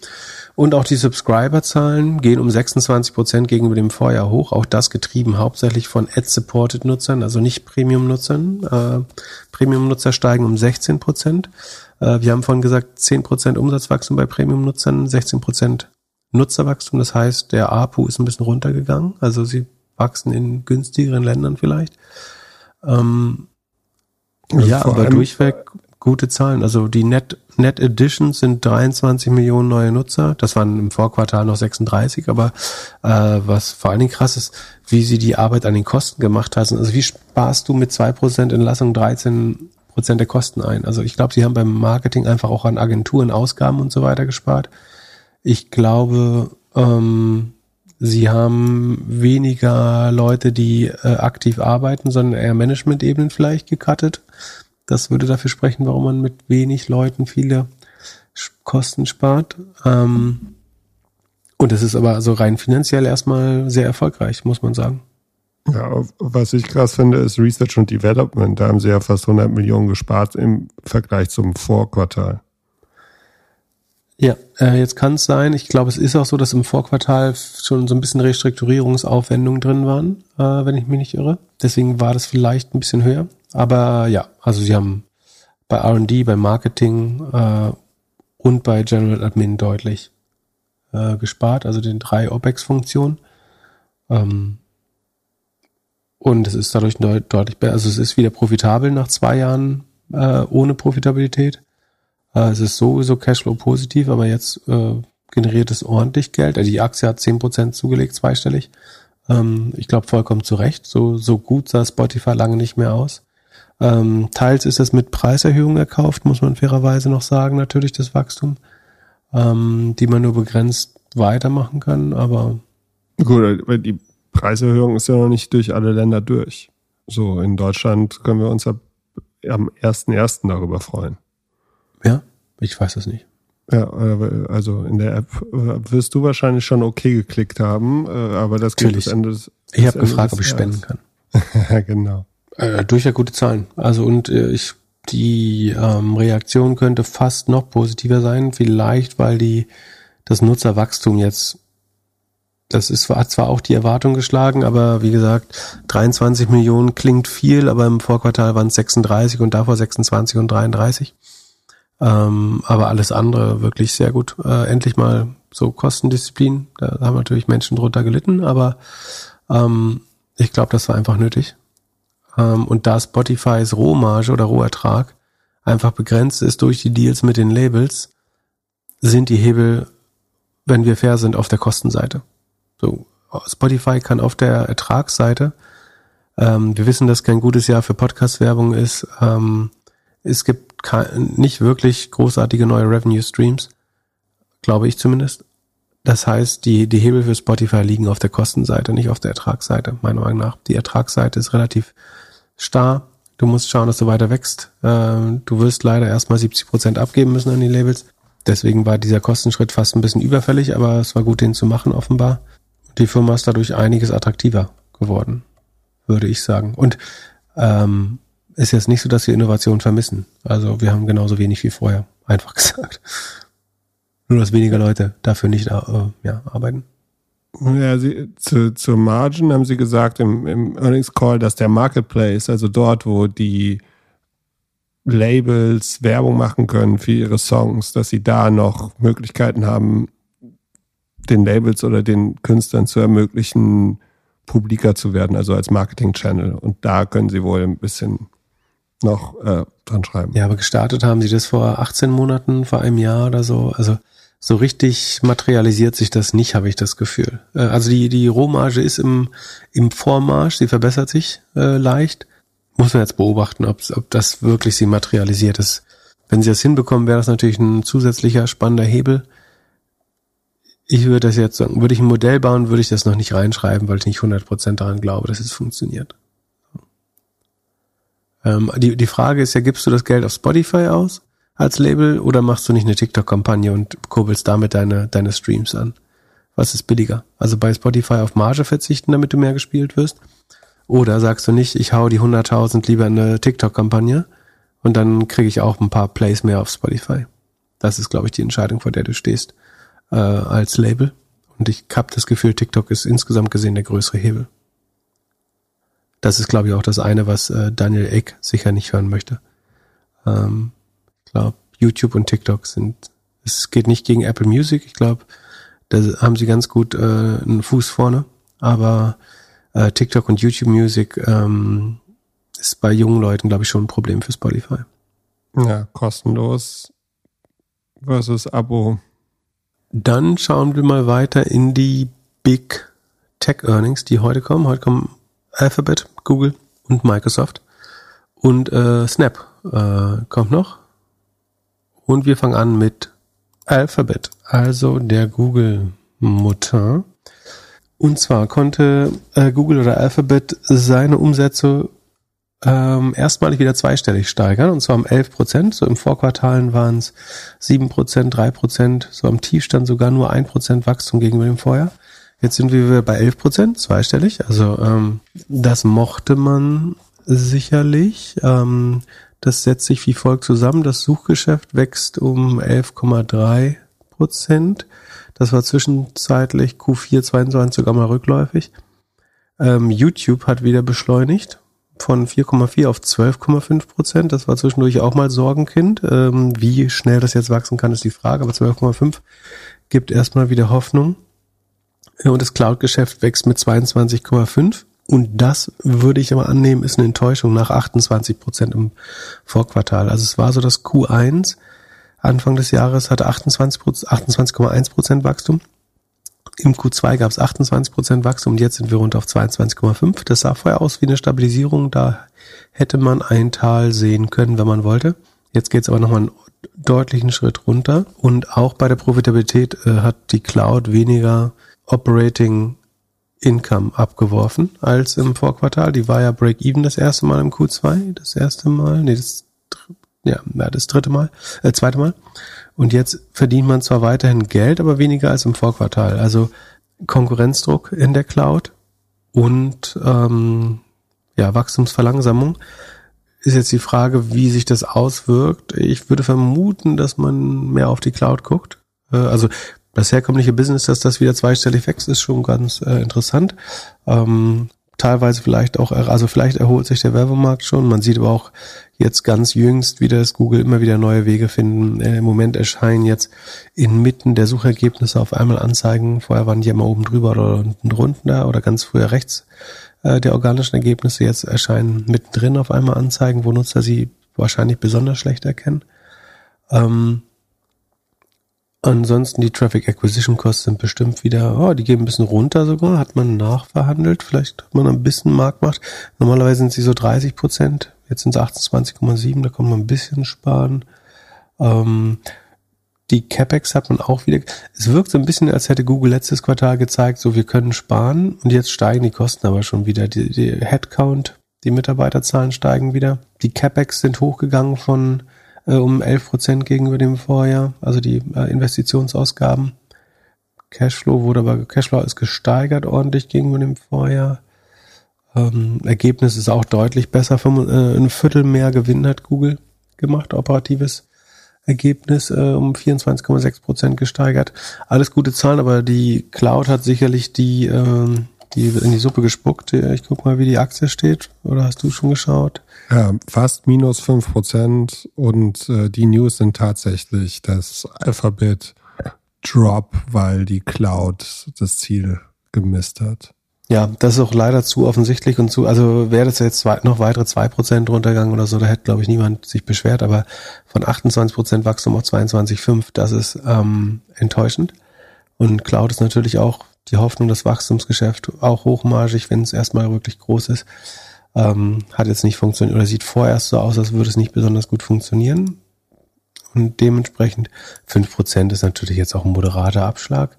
Und auch die Subscriber-Zahlen gehen um 26 Prozent gegenüber dem Vorjahr hoch. Auch das getrieben hauptsächlich von Ad-Supported-Nutzern, also nicht Premium-Nutzern. Äh, Premium-Nutzer steigen um 16 Prozent. Äh, wir haben vorhin gesagt, 10 Prozent Umsatzwachstum bei Premium-Nutzern, 16 Prozent Nutzerwachstum. Das heißt, der APU ist ein bisschen runtergegangen. Also sie wachsen in günstigeren Ländern vielleicht. Ähm, also ja, aber durchweg gute Zahlen. Also die Net, Net Additions sind 23 Millionen neue Nutzer. Das waren im Vorquartal noch 36, aber äh, was vor allen Dingen krass ist, wie sie die Arbeit an den Kosten gemacht haben. Also wie sparst du mit 2% Entlassung 13 Prozent der Kosten ein? Also ich glaube, sie haben beim Marketing einfach auch an Agenturen, Ausgaben und so weiter gespart. Ich glaube, ähm, sie haben weniger Leute, die äh, aktiv arbeiten, sondern eher Management-Ebenen vielleicht gecuttet. Das würde dafür sprechen, warum man mit wenig Leuten viele Kosten spart. Ähm, und es ist aber so rein finanziell erstmal sehr erfolgreich, muss man sagen. Ja, was ich krass finde, ist Research und Development. Da haben sie ja fast 100 Millionen gespart im Vergleich zum Vorquartal. Ja, äh, jetzt kann es sein. Ich glaube, es ist auch so, dass im Vorquartal schon so ein bisschen Restrukturierungsaufwendungen drin waren, äh, wenn ich mich nicht irre. Deswegen war das vielleicht ein bisschen höher. Aber ja, also sie haben bei R&D, bei Marketing äh, und bei General Admin deutlich äh, gespart, also den drei OPEX-Funktionen. Ähm, und es ist dadurch deutlich besser, also es ist wieder profitabel nach zwei Jahren äh, ohne Profitabilität. Äh, es ist sowieso Cashflow positiv, aber jetzt äh, generiert es ordentlich Geld. Also die Aktie hat zehn Prozent zugelegt, zweistellig. Ähm, ich glaube vollkommen zu Recht. So, so gut sah Spotify lange nicht mehr aus. Ähm, teils ist es mit Preiserhöhungen erkauft, muss man fairerweise noch sagen, natürlich das Wachstum, ähm, die man nur begrenzt weitermachen kann, aber. Gut, weil die Preiserhöhung ist ja noch nicht durch alle Länder durch. So, in Deutschland können wir uns ab, am 1.1. darüber freuen. Ja, ich weiß das nicht. Ja, also in der App äh, wirst du wahrscheinlich schon okay geklickt haben, äh, aber das geht bis Ende des Ich habe gefragt, ob ich spenden kann. [LAUGHS] genau. Äh, durchaus gute Zahlen. Also und äh, ich die ähm, Reaktion könnte fast noch positiver sein, vielleicht weil die das Nutzerwachstum jetzt das ist hat zwar auch die Erwartung geschlagen, aber wie gesagt, 23 Millionen klingt viel, aber im Vorquartal waren es 36 und davor 26 und 33. Ähm, aber alles andere wirklich sehr gut. Äh, endlich mal so Kostendisziplin. Da haben natürlich Menschen drunter gelitten, aber ähm, ich glaube, das war einfach nötig. Ähm, und da Spotifys Rohmarge oder Rohertrag einfach begrenzt ist durch die Deals mit den Labels, sind die Hebel, wenn wir fair sind, auf der Kostenseite. So, Spotify kann auf der Ertragsseite, ähm, wir wissen, dass kein gutes Jahr für Podcast-Werbung ist, ähm, es gibt nicht wirklich großartige neue Revenue Streams, glaube ich zumindest. Das heißt, die, die Hebel für Spotify liegen auf der Kostenseite, nicht auf der Ertragsseite, meiner Meinung nach. Die Ertragsseite ist relativ starr. Du musst schauen, dass du weiter wächst. Äh, du wirst leider erstmal 70 Prozent abgeben müssen an die Labels. Deswegen war dieser Kostenschritt fast ein bisschen überfällig, aber es war gut, den zu machen, offenbar. Die Firma ist dadurch einiges attraktiver geworden, würde ich sagen. Und ähm, ist jetzt nicht so, dass wir Innovation vermissen. Also wir haben genauso wenig wie vorher, [LAUGHS] einfach gesagt. Nur, dass weniger Leute dafür nicht äh, ja, arbeiten. Ja, sie, zu, zur Margin haben sie gesagt im, im Earnings Call, dass der Marketplace, also dort, wo die Labels Werbung machen können für ihre Songs, dass sie da noch Möglichkeiten haben, den Labels oder den Künstlern zu ermöglichen, publiker zu werden, also als Marketing-Channel. Und da können sie wohl ein bisschen noch äh, dran schreiben. Ja, aber gestartet haben sie das vor 18 Monaten, vor einem Jahr oder so. Also so richtig materialisiert sich das nicht, habe ich das Gefühl. Äh, also die, die Rohmarge ist im, im Vormarsch, sie verbessert sich äh, leicht. Muss man jetzt beobachten, ob, ob das wirklich sie materialisiert ist. Wenn sie das hinbekommen, wäre das natürlich ein zusätzlicher spannender Hebel. Ich würde das jetzt sagen, würde ich ein Modell bauen, würde ich das noch nicht reinschreiben, weil ich nicht 100% daran glaube, dass es funktioniert. Ähm, die, die Frage ist ja, gibst du das Geld auf Spotify aus als Label oder machst du nicht eine TikTok-Kampagne und kurbelst damit deine, deine Streams an? Was ist billiger? Also bei Spotify auf Marge verzichten, damit du mehr gespielt wirst? Oder sagst du nicht, ich hau die 100.000 lieber in eine TikTok-Kampagne und dann kriege ich auch ein paar Plays mehr auf Spotify? Das ist, glaube ich, die Entscheidung, vor der du stehst äh, als Label. Und ich habe das Gefühl, TikTok ist insgesamt gesehen der größere Hebel. Das ist, glaube ich, auch das eine, was äh, Daniel Eck sicher nicht hören möchte. Ähm, ich glaube, YouTube und TikTok sind, es geht nicht gegen Apple Music. Ich glaube, da haben sie ganz gut äh, einen Fuß vorne. Aber äh, TikTok und YouTube Music ähm, ist bei jungen Leuten, glaube ich, schon ein Problem für Spotify. Ja, kostenlos versus Abo. Dann schauen wir mal weiter in die Big Tech Earnings, die heute kommen. Heute kommen Alphabet, Google und Microsoft. Und äh, Snap äh, kommt noch. Und wir fangen an mit Alphabet, also der Google-Mutter. Und zwar konnte äh, Google oder Alphabet seine Umsätze ähm, erstmalig wieder zweistellig steigern, und zwar um 11 Prozent. So im Vorquartalen waren es 7 Prozent, 3 Prozent, so am Tiefstand sogar nur 1 Prozent Wachstum gegenüber dem Vorjahr. Jetzt sind wir bei 11 Prozent, zweistellig. Also ähm, das mochte man sicherlich. Ähm, das setzt sich wie folgt zusammen. Das Suchgeschäft wächst um 11,3 Prozent. Das war zwischenzeitlich Q4 22 sogar mal rückläufig. Ähm, YouTube hat wieder beschleunigt von 4,4 auf 12,5 Prozent. Das war zwischendurch auch mal Sorgenkind. Ähm, wie schnell das jetzt wachsen kann, ist die Frage. Aber 12,5 gibt erstmal wieder Hoffnung. Und das Cloud-Geschäft wächst mit 22,5. Und das würde ich aber annehmen, ist eine Enttäuschung nach 28 Prozent im Vorquartal. Also es war so, dass Q1 Anfang des Jahres hatte 28,1 28, Prozent Wachstum. Im Q2 gab es 28 Prozent Wachstum und jetzt sind wir runter auf 22,5. Das sah vorher aus wie eine Stabilisierung. Da hätte man ein Tal sehen können, wenn man wollte. Jetzt geht es aber nochmal einen deutlichen Schritt runter. Und auch bei der Profitabilität äh, hat die Cloud weniger Operating Income abgeworfen als im Vorquartal. Die war ja Break-Even das erste Mal im Q2, das erste Mal, nee, das, ja, das dritte Mal, äh, zweite Mal. Und jetzt verdient man zwar weiterhin Geld, aber weniger als im Vorquartal. Also Konkurrenzdruck in der Cloud und ähm, ja, Wachstumsverlangsamung ist jetzt die Frage, wie sich das auswirkt. Ich würde vermuten, dass man mehr auf die Cloud guckt. Äh, also das herkömmliche Business, dass das wieder zweistellig wächst, ist schon ganz äh, interessant. Ähm, teilweise vielleicht auch, also vielleicht erholt sich der Werbemarkt schon. Man sieht aber auch jetzt ganz jüngst wieder, dass Google immer wieder neue Wege finden. Äh, Im Moment erscheinen jetzt inmitten der Suchergebnisse auf einmal Anzeigen. Vorher waren die immer oben drüber oder unten drunter oder ganz früher rechts äh, der organischen Ergebnisse. Jetzt erscheinen mittendrin auf einmal Anzeigen, wo Nutzer sie wahrscheinlich besonders schlecht erkennen. Ähm, Ansonsten die Traffic Acquisition Costs sind bestimmt wieder, oh, die gehen ein bisschen runter sogar, hat man nachverhandelt, vielleicht hat man ein bisschen Marktmacht. Normalerweise sind sie so 30 Prozent, jetzt sind es 28,7, da kann man ein bisschen sparen. Ähm, die CapEx hat man auch wieder, es wirkt so ein bisschen, als hätte Google letztes Quartal gezeigt, so wir können sparen und jetzt steigen die Kosten aber schon wieder. Die, die Headcount, die Mitarbeiterzahlen steigen wieder. Die CapEx sind hochgegangen von äh, um 11 Prozent gegenüber dem Vorjahr, also die äh, Investitionsausgaben. Cashflow wurde aber, Cashflow ist gesteigert ordentlich gegenüber dem Vorjahr. Ähm, Ergebnis ist auch deutlich besser. äh, ein Viertel mehr Gewinn hat Google gemacht, operatives Ergebnis äh, um 24,6 Prozent gesteigert. Alles gute Zahlen, aber die Cloud hat sicherlich die ähm, die in die Suppe gespuckt. Ich guck mal, wie die Aktie steht. Oder hast du schon geschaut? Ja, fast minus fünf Prozent und äh, die News sind tatsächlich das Alphabet Drop, weil die Cloud das Ziel gemisst hat. Ja, das ist auch leider zu offensichtlich und zu, also wäre das jetzt zwei, noch weitere zwei Prozent runtergegangen oder so, da hätte, glaube ich, niemand sich beschwert, aber von 28 Prozent Wachstum auf 22,5, das ist ähm, enttäuschend. Und Cloud ist natürlich auch die Hoffnung, das Wachstumsgeschäft auch hochmargig, wenn es erstmal wirklich groß ist, ähm, hat jetzt nicht funktioniert oder sieht vorerst so aus, als würde es nicht besonders gut funktionieren. Und dementsprechend fünf Prozent ist natürlich jetzt auch ein moderater Abschlag.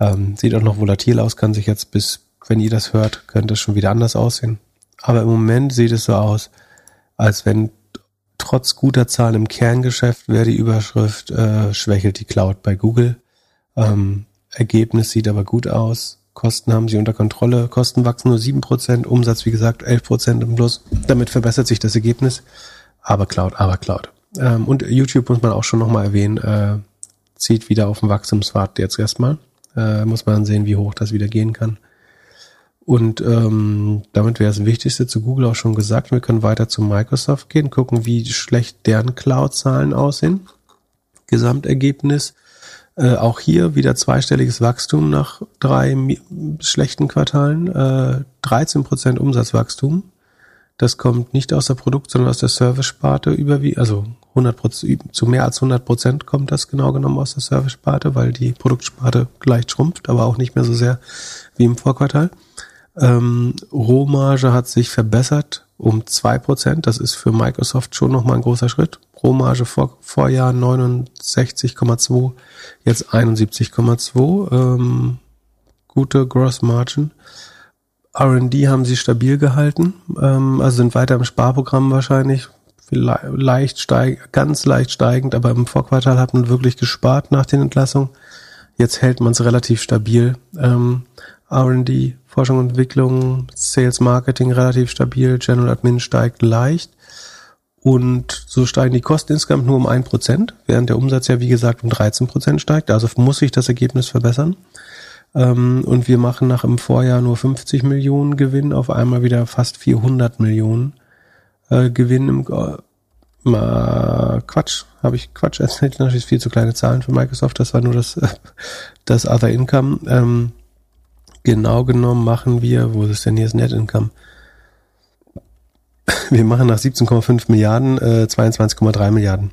Ähm, sieht auch noch volatil aus, kann sich jetzt bis, wenn ihr das hört, könnte es schon wieder anders aussehen. Aber im Moment sieht es so aus, als wenn trotz guter Zahlen im Kerngeschäft wäre die Überschrift, äh, schwächelt die Cloud bei Google. Ähm, Ergebnis sieht aber gut aus. Kosten haben sie unter Kontrolle. Kosten wachsen nur sieben Prozent, Umsatz wie gesagt elf Prozent im Plus. Damit verbessert sich das Ergebnis. Aber Cloud, aber Cloud. Ähm, und YouTube muss man auch schon nochmal erwähnen, äh, zieht wieder auf den Wachstumspfad jetzt erstmal. Äh, muss man sehen, wie hoch das wieder gehen kann. Und ähm, damit wäre das Wichtigste zu Google auch schon gesagt. Wir können weiter zu Microsoft gehen, gucken, wie schlecht deren Cloud-Zahlen aussehen. Gesamtergebnis äh, auch hier wieder zweistelliges Wachstum nach drei schlechten Quartalen, äh, 13 Prozent Umsatzwachstum. Das kommt nicht aus der Produkt, sondern aus der Service-Sparte überwiegend, also 100 zu mehr als 100 Prozent kommt das genau genommen aus der Service-Sparte, weil die Produktsparte gleich schrumpft, aber auch nicht mehr so sehr wie im Vorquartal. Ähm, Rohmarge hat sich verbessert um zwei Prozent. Das ist für Microsoft schon nochmal ein großer Schritt. Rohmarge vor, Vorjahr 69,2, jetzt 71,2. Ähm, gute Gross Margin. R&D haben sie stabil gehalten, ähm, also sind weiter im Sparprogramm wahrscheinlich, leicht steig, ganz leicht steigend, aber im Vorquartal hat man wirklich gespart nach den Entlassungen. Jetzt hält man es relativ stabil. Ähm, R&D, Forschung und Entwicklung, Sales Marketing relativ stabil, General Admin steigt leicht Und so steigen die Kosten insgesamt nur um ein Prozent, während der Umsatz ja wie gesagt um 13 Prozent steigt. Also muss sich das Ergebnis verbessern. Ähm, und wir machen nach im Vorjahr nur 50 Millionen Gewinn, auf einmal wieder fast 400 Millionen äh, Gewinn im äh, Quatsch, habe ich Quatsch erzählt, natürlich viel zu kleine Zahlen für Microsoft, das war nur das, [LAUGHS] das Other Income. Genau genommen machen wir, wo ist denn hier das Net Income? Wir machen nach 17,5 Milliarden äh, 22,3 Milliarden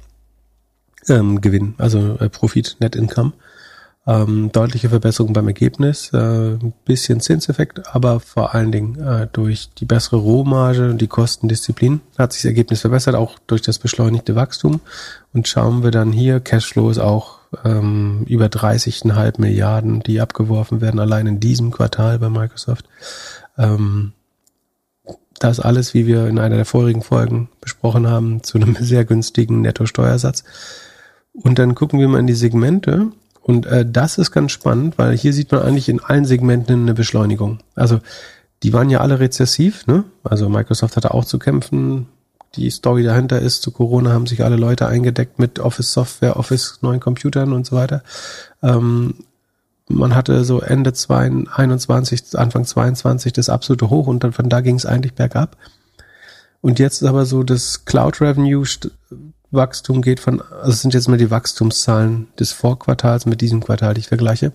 ähm, Gewinn, also äh, Profit, Net Income. Ähm, deutliche Verbesserung beim Ergebnis, äh, bisschen Zinseffekt, aber vor allen Dingen äh, durch die bessere Rohmarge und die Kostendisziplin hat sich das Ergebnis verbessert, auch durch das beschleunigte Wachstum. Und schauen wir dann hier, Cashflow ist auch ähm, über 30,5 Milliarden, die abgeworfen werden, allein in diesem Quartal bei Microsoft. Ähm, das alles, wie wir in einer der vorigen Folgen besprochen haben, zu einem [LAUGHS] sehr günstigen Netto-Steuersatz. Und dann gucken wir mal in die Segmente und äh, das ist ganz spannend, weil hier sieht man eigentlich in allen Segmenten eine Beschleunigung. Also die waren ja alle rezessiv, ne? Also Microsoft hatte auch zu kämpfen. Die Story dahinter ist, zu Corona haben sich alle Leute eingedeckt mit Office Software, Office neuen Computern und so weiter. Ähm, man hatte so Ende 21, Anfang 22 das absolute Hoch und dann von da ging es eigentlich bergab. Und jetzt ist aber so das Cloud Revenue Wachstum geht von, also es sind jetzt mal die Wachstumszahlen des Vorquartals mit diesem Quartal, die ich vergleiche.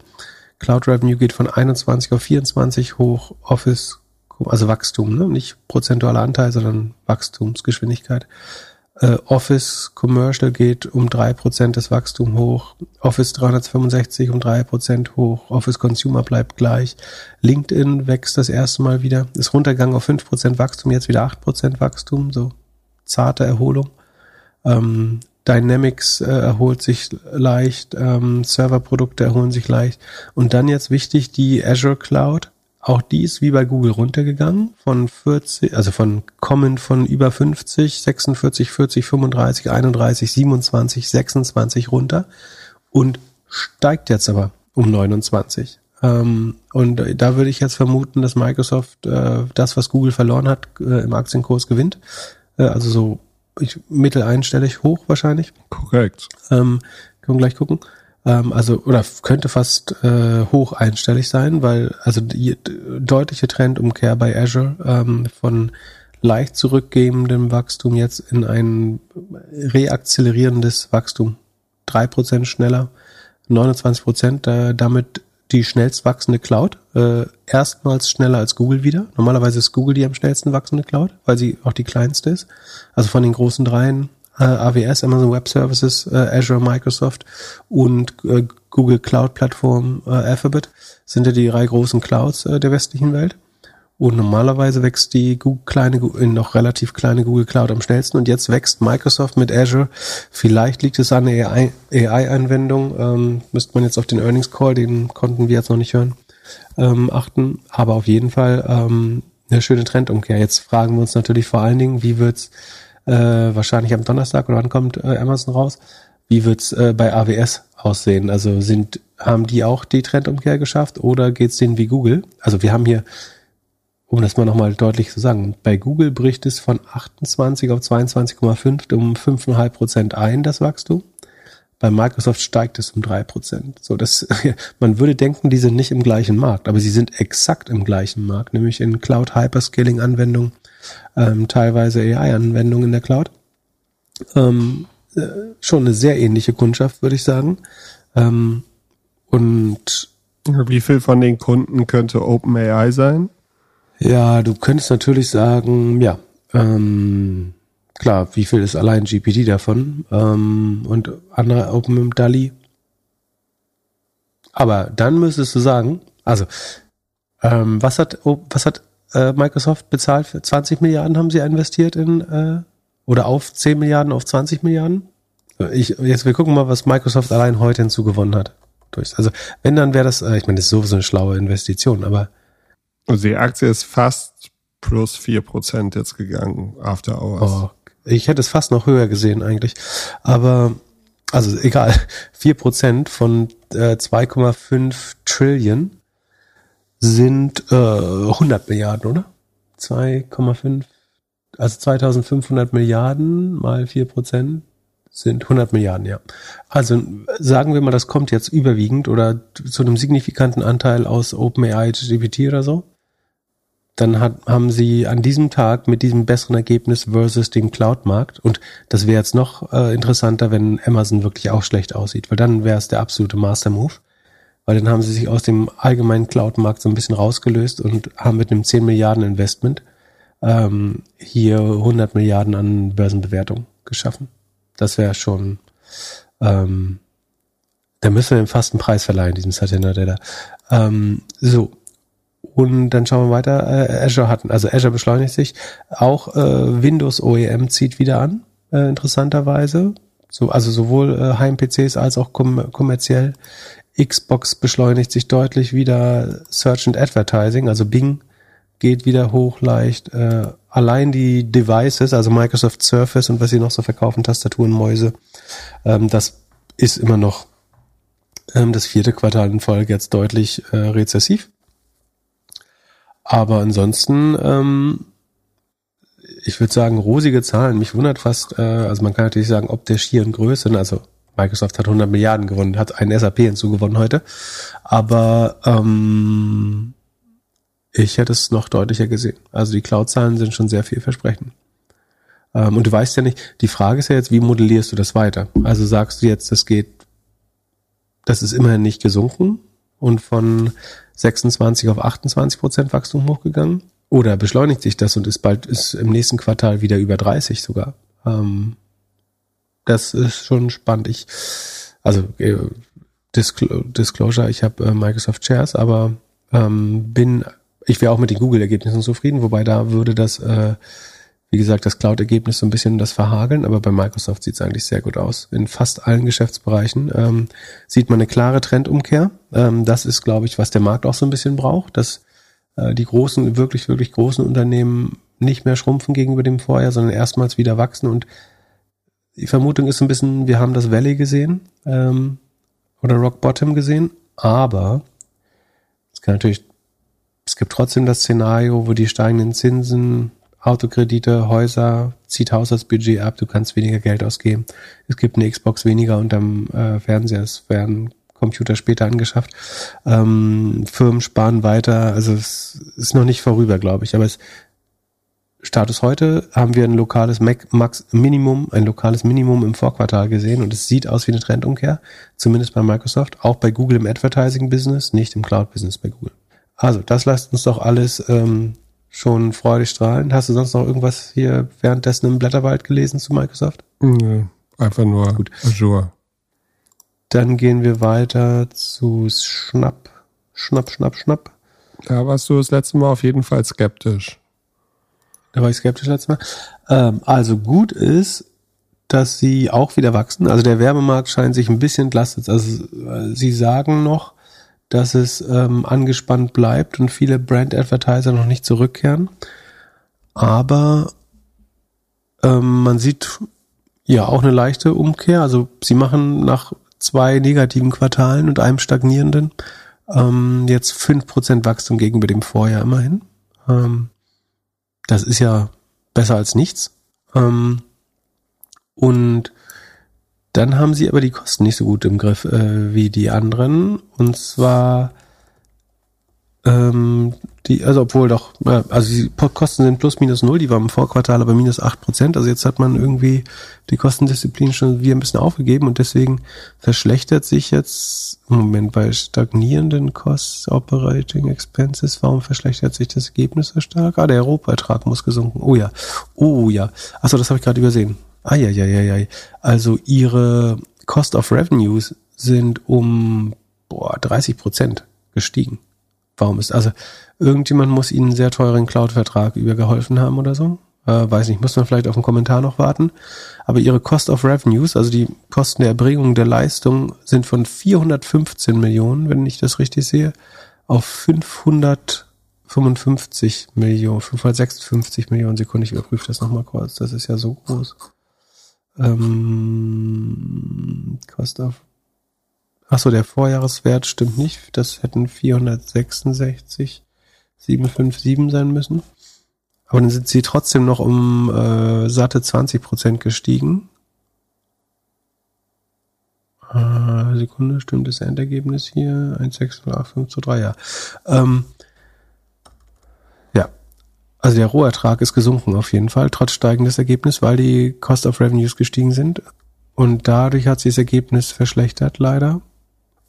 Cloud Revenue geht von 21 auf 24 hoch, Office, also Wachstum, ne? nicht prozentualer Anteil, sondern Wachstumsgeschwindigkeit. Äh, Office Commercial geht um drei Prozent das Wachstum hoch, Office 365 um drei Prozent hoch, Office Consumer bleibt gleich, LinkedIn wächst das erste Mal wieder, ist runtergegangen auf fünf Prozent Wachstum, jetzt wieder acht Prozent Wachstum, so zarte Erholung. Ähm, Dynamics äh, erholt sich leicht, ähm, Serverprodukte erholen sich leicht. Und dann jetzt wichtig, die Azure Cloud. Auch die ist wie bei Google runtergegangen von 40, also von kommen von über 50, 46, 40, 35, 31, 27, 26 runter und steigt jetzt aber um 29. Ähm, und da würde ich jetzt vermuten, dass Microsoft äh, das, was Google verloren hat, äh, im Aktienkurs gewinnt. Äh, also so ich, mitteleinstellig hoch wahrscheinlich. Korrekt. Ähm, können wir gleich gucken. Ähm, also, oder könnte fast äh, hoch einstellig sein, weil also die deutliche Trendumkehr bei Azure ähm, von leicht zurückgehendem Wachstum jetzt in ein reakzelerierendes Wachstum. drei Prozent schneller, 29 Prozent, äh, damit die schnellst wachsende Cloud. Äh, erstmals schneller als Google wieder. Normalerweise ist Google die am schnellsten wachsende Cloud, weil sie auch die kleinste ist. Also von den großen dreien, äh, AWS, Amazon Web Services, äh, Azure, Microsoft und äh, Google Cloud Plattform äh, Alphabet sind ja die drei großen Clouds äh, der westlichen Welt. Und normalerweise wächst die Google, kleine, noch relativ kleine Google Cloud am schnellsten und jetzt wächst Microsoft mit Azure. Vielleicht liegt es an der AI-Anwendung. ähm, müsste man jetzt auf den Earnings Call, den konnten wir jetzt noch nicht hören, ähm, achten. Aber auf jeden Fall ähm, eine schöne Trendumkehr. Jetzt fragen wir uns natürlich vor allen Dingen, wie wird's äh, wahrscheinlich am Donnerstag oder wann kommt äh, Amazon raus? Wie wird's äh, bei AWS aussehen? Also sind haben die auch die Trendumkehr geschafft oder geht's denen wie Google? Also wir haben hier um das mal nochmal deutlich zu sagen, bei Google bricht es von 28 auf 22,5 um 5,5 Prozent ein, das Wachstum. Bei Microsoft steigt es um drei Prozent. So, das, [LAUGHS] man würde denken, die sind nicht im gleichen Markt, aber sie sind exakt im gleichen Markt, nämlich in Cloud Hyperscaling Anwendungen, ähm, teilweise AI Anwendungen in der Cloud. Ähm, äh, schon eine sehr ähnliche Kundschaft, würde ich sagen. Ähm, und wie viel von den Kunden könnte OpenAI sein? Ja, du könntest natürlich sagen, ja, ähm, klar, wie viel ist allein GPT davon ähm, und andere Open DALI? Aber dann müsstest du sagen, also ähm, was hat was hat äh, Microsoft bezahlt für 20 Milliarden haben sie investiert in äh, oder auf 10 Milliarden auf 20 Milliarden? Ich jetzt wir gucken mal, was Microsoft allein heute hinzugewonnen hat. Also wenn dann wäre das, äh, ich meine, das ist sowieso eine schlaue Investition, aber also die Aktie ist fast plus vier Prozent jetzt gegangen, after hours. Oh, ich hätte es fast noch höher gesehen eigentlich. Aber, also egal, vier Prozent von äh, 2,5 Trillion sind äh, 100 Milliarden, oder? 2,5 also 2500 Milliarden mal 4 Prozent sind 100 Milliarden, ja. Also sagen wir mal, das kommt jetzt überwiegend oder zu einem signifikanten Anteil aus OpenAI, GPT oder so. Dann hat, haben sie an diesem Tag mit diesem besseren Ergebnis versus dem Cloud-Markt und das wäre jetzt noch äh, interessanter, wenn Amazon wirklich auch schlecht aussieht, weil dann wäre es der absolute Master-Move, weil dann haben sie sich aus dem allgemeinen Cloud-Markt so ein bisschen rausgelöst und haben mit einem 10 Milliarden Investment ähm, hier 100 Milliarden an Börsenbewertung geschaffen. Das wäre schon, ähm, da müssen wir den fasten Preis verleihen, diesem Satya Nadella. Ähm, so. Und dann schauen wir weiter. Äh, Azure hatten, also Azure beschleunigt sich. Auch äh, Windows OEM zieht wieder an, äh, interessanterweise. So, also sowohl äh, Heim-PCs als auch kom kommerziell. Xbox beschleunigt sich deutlich wieder. Search and Advertising, also Bing geht wieder hoch leicht. Äh, allein die Devices, also Microsoft Surface und was sie noch so verkaufen, Tastaturen, Mäuse, ähm, das ist immer noch ähm, das vierte Quartal in Folge jetzt deutlich äh, rezessiv. Aber ansonsten, ähm, ich würde sagen, rosige Zahlen. Mich wundert fast, äh, also man kann natürlich sagen, ob der schieren Größe, also Microsoft hat 100 Milliarden gewonnen, hat einen SAP hinzugewonnen heute. Aber ähm, ich hätte es noch deutlicher gesehen. Also die Cloud-Zahlen sind schon sehr vielversprechend. Ähm, und du weißt ja nicht, die Frage ist ja jetzt, wie modellierst du das weiter? Also sagst du jetzt, das geht, das ist immerhin nicht gesunken und von 26 auf 28 Prozent Wachstum hochgegangen? Oder beschleunigt sich das und ist bald, ist im nächsten Quartal wieder über 30 sogar? Ähm, das ist schon spannend. Ich, also äh, Disclosure, ich habe äh, Microsoft Shares, aber ähm, bin ich wäre auch mit den Google-Ergebnissen zufrieden, wobei da würde das, äh, wie gesagt, das Cloud-Ergebnis so ein bisschen das verhageln, aber bei Microsoft sieht es eigentlich sehr gut aus. In fast allen Geschäftsbereichen ähm, sieht man eine klare Trendumkehr. Ähm, das ist, glaube ich, was der Markt auch so ein bisschen braucht, dass äh, die großen, wirklich, wirklich großen Unternehmen nicht mehr schrumpfen gegenüber dem Vorjahr, sondern erstmals wieder wachsen. Und die Vermutung ist ein bisschen, wir haben das Valley gesehen ähm, oder Rock Bottom gesehen, aber es kann natürlich es gibt trotzdem das Szenario, wo die steigenden Zinsen, Autokredite, Häuser, zieht Haushaltsbudget ab, du kannst weniger Geld ausgeben. Es gibt eine Xbox weniger unterm äh, Fernseher, es werden Computer später angeschafft. Ähm, Firmen sparen weiter, also es ist noch nicht vorüber, glaube ich. Aber es Status heute haben wir ein lokales Max Minimum, ein lokales Minimum im Vorquartal gesehen und es sieht aus wie eine Trendumkehr, zumindest bei Microsoft, auch bei Google im Advertising Business, nicht im Cloud Business bei Google. Also, das lässt uns doch alles ähm, schon freudig strahlen. Hast du sonst noch irgendwas hier währenddessen im Blätterwald gelesen zu Microsoft? Nö, einfach nur Gut. Azure. Dann gehen wir weiter zu Schnapp. Schnapp, Schnapp, Schnapp. Da warst du das letzte Mal auf jeden Fall skeptisch. Da war ich skeptisch letztes Mal. Ähm, also gut ist, dass sie auch wieder wachsen. Also der Werbemarkt scheint sich ein bisschen entlastet. Also äh, sie sagen noch, dass es ähm, angespannt bleibt und viele Brand-Advertiser noch nicht zurückkehren. Aber ähm, man sieht ja auch eine leichte Umkehr. Also sie machen nach zwei negativen Quartalen und einem stagnierenden ähm, jetzt fünf Prozent Wachstum gegenüber dem Vorjahr immerhin. Ähm, das ist ja besser als nichts. Ähm, und dann haben sie aber die Kosten nicht so gut im Griff äh, wie die anderen. Und zwar ähm, die, also obwohl doch, ja, also die Kosten sind plus minus null, die waren im Vorquartal aber minus acht Prozent. Also jetzt hat man irgendwie die Kostendisziplin schon wieder ein bisschen aufgegeben und deswegen verschlechtert sich jetzt Moment bei stagnierenden Costs Operating Expenses. Warum verschlechtert sich das Ergebnis so stark? Ah, der Europaertrag muss gesunken. Oh ja, oh ja. Achso, das habe ich gerade übersehen. Eieieiei. Also ihre Cost of Revenues sind um boah, 30 Prozent gestiegen. Warum ist, also irgendjemand muss ihnen einen sehr teuren Cloud-Vertrag übergeholfen haben oder so? Äh, weiß nicht, muss man vielleicht auf einen Kommentar noch warten. Aber ihre Cost of Revenues, also die Kosten der Erbringung der Leistung, sind von 415 Millionen, wenn ich das richtig sehe, auf 555 Millionen, 556 Millionen Sekunden. Ich überprüfe das nochmal kurz. Das ist ja so groß. Ähm, Cost of. Achso, der Vorjahreswert stimmt nicht. Das hätten 466, 757 sein müssen. Aber dann sind sie trotzdem noch um äh, satte 20 Prozent gestiegen. Äh, Sekunde, stimmt das Endergebnis hier? 1,608,5 zu 3, ja. Ähm, ja. Also der Rohertrag ist gesunken auf jeden Fall, trotz steigendes Ergebnis, weil die Cost of Revenues gestiegen sind. Und dadurch hat sich das Ergebnis verschlechtert, leider.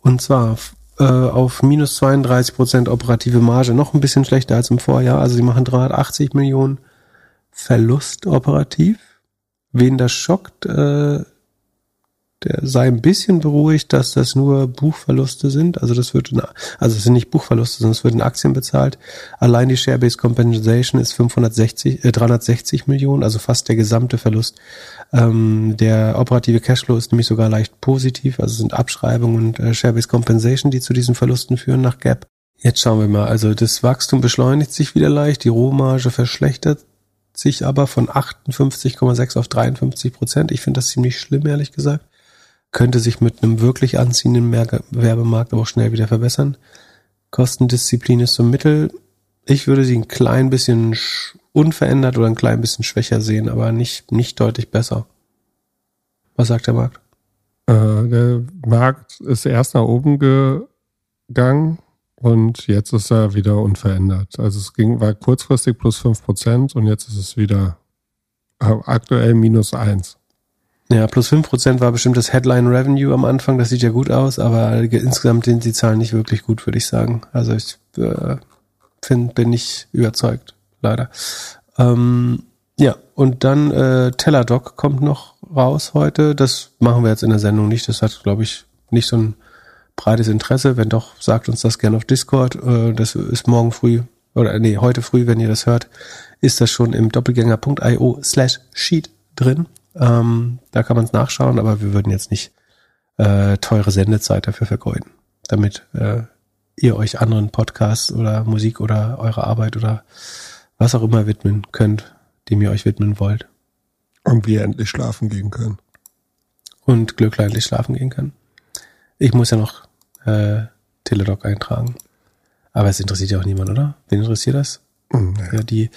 Und zwar äh, auf minus 32 Prozent operative Marge, noch ein bisschen schlechter als im Vorjahr. Also sie machen 380 Millionen Verlust operativ. Wen das schockt, äh, der sei ein bisschen beruhigt, dass das nur Buchverluste sind. Also das wird, in, also es sind nicht Buchverluste, sondern es wird in Aktien bezahlt. Allein die Share-Based Compensation ist 560, äh, 360 Millionen, also fast der gesamte Verlust. Ähm, der operative Cashflow ist nämlich sogar leicht positiv, also sind Abschreibungen und äh, Share-Based Compensation, die zu diesen Verlusten führen nach Gap. Jetzt schauen wir mal, also das Wachstum beschleunigt sich wieder leicht, die Rohmarge verschlechtert sich aber von 58,6 auf 53 Prozent. Ich finde das ziemlich schlimm, ehrlich gesagt könnte sich mit einem wirklich anziehenden Werbemarkt aber auch schnell wieder verbessern. Kostendisziplin ist so Mittel. Ich würde sie ein klein bisschen unverändert oder ein klein bisschen schwächer sehen, aber nicht, nicht deutlich besser. Was sagt der Markt? Äh, der Markt ist erst nach oben gegangen und jetzt ist er wieder unverändert. Also es ging, war kurzfristig plus 5% und jetzt ist es wieder äh, aktuell minus 1. Ja, plus 5% war bestimmt das Headline Revenue am Anfang, das sieht ja gut aus, aber insgesamt sind die Zahlen nicht wirklich gut, würde ich sagen. Also ich äh, find, bin nicht überzeugt, leider. Ähm, ja, und dann äh, Teladoc kommt noch raus heute. Das machen wir jetzt in der Sendung nicht. Das hat, glaube ich, nicht so ein breites Interesse. Wenn doch, sagt uns das gerne auf Discord. Äh, das ist morgen früh, oder nee, heute früh, wenn ihr das hört, ist das schon im doppelgänger.io slash sheet drin. Ähm, da kann man es nachschauen, aber wir würden jetzt nicht äh, teure Sendezeit dafür vergeuden, damit äh, ihr euch anderen Podcasts oder Musik oder eure Arbeit oder was auch immer widmen könnt, dem ihr euch widmen wollt. Und wir endlich schlafen gehen können. Und Glückler endlich schlafen gehen können. Ich muss ja noch äh, Teledoc eintragen. Aber es interessiert ja auch niemand, oder? Wen interessiert das? Hm, naja. Ja, die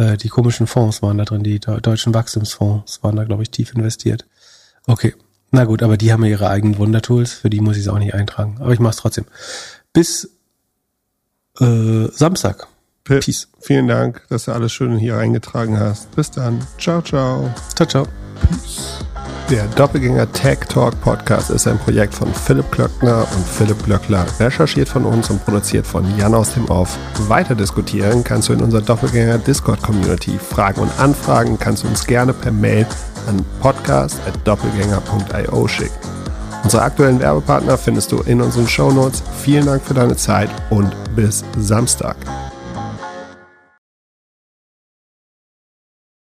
äh, die komischen Fonds waren da drin, die deutschen Wachstumsfonds waren da, glaube ich, tief investiert. Okay, na gut, aber die haben ja ihre eigenen Wundertools, für die muss ich es auch nicht eintragen. Aber ich mache es trotzdem. Bis äh, Samstag. Peace. Vielen Dank, dass du alles schön hier eingetragen hast. Bis dann. Ciao, ciao. Ciao, ciao. Peace. Der Doppelgänger Tech Talk Podcast ist ein Projekt von Philipp Klöckner und Philipp Glöckler, recherchiert von uns und produziert von Jan aus dem Off. Weiter diskutieren kannst du in unserer Doppelgänger Discord Community. Fragen und Anfragen kannst du uns gerne per Mail an podcast.doppelgänger.io schicken. Unsere aktuellen Werbepartner findest du in unseren Show Notes. Vielen Dank für deine Zeit und bis Samstag.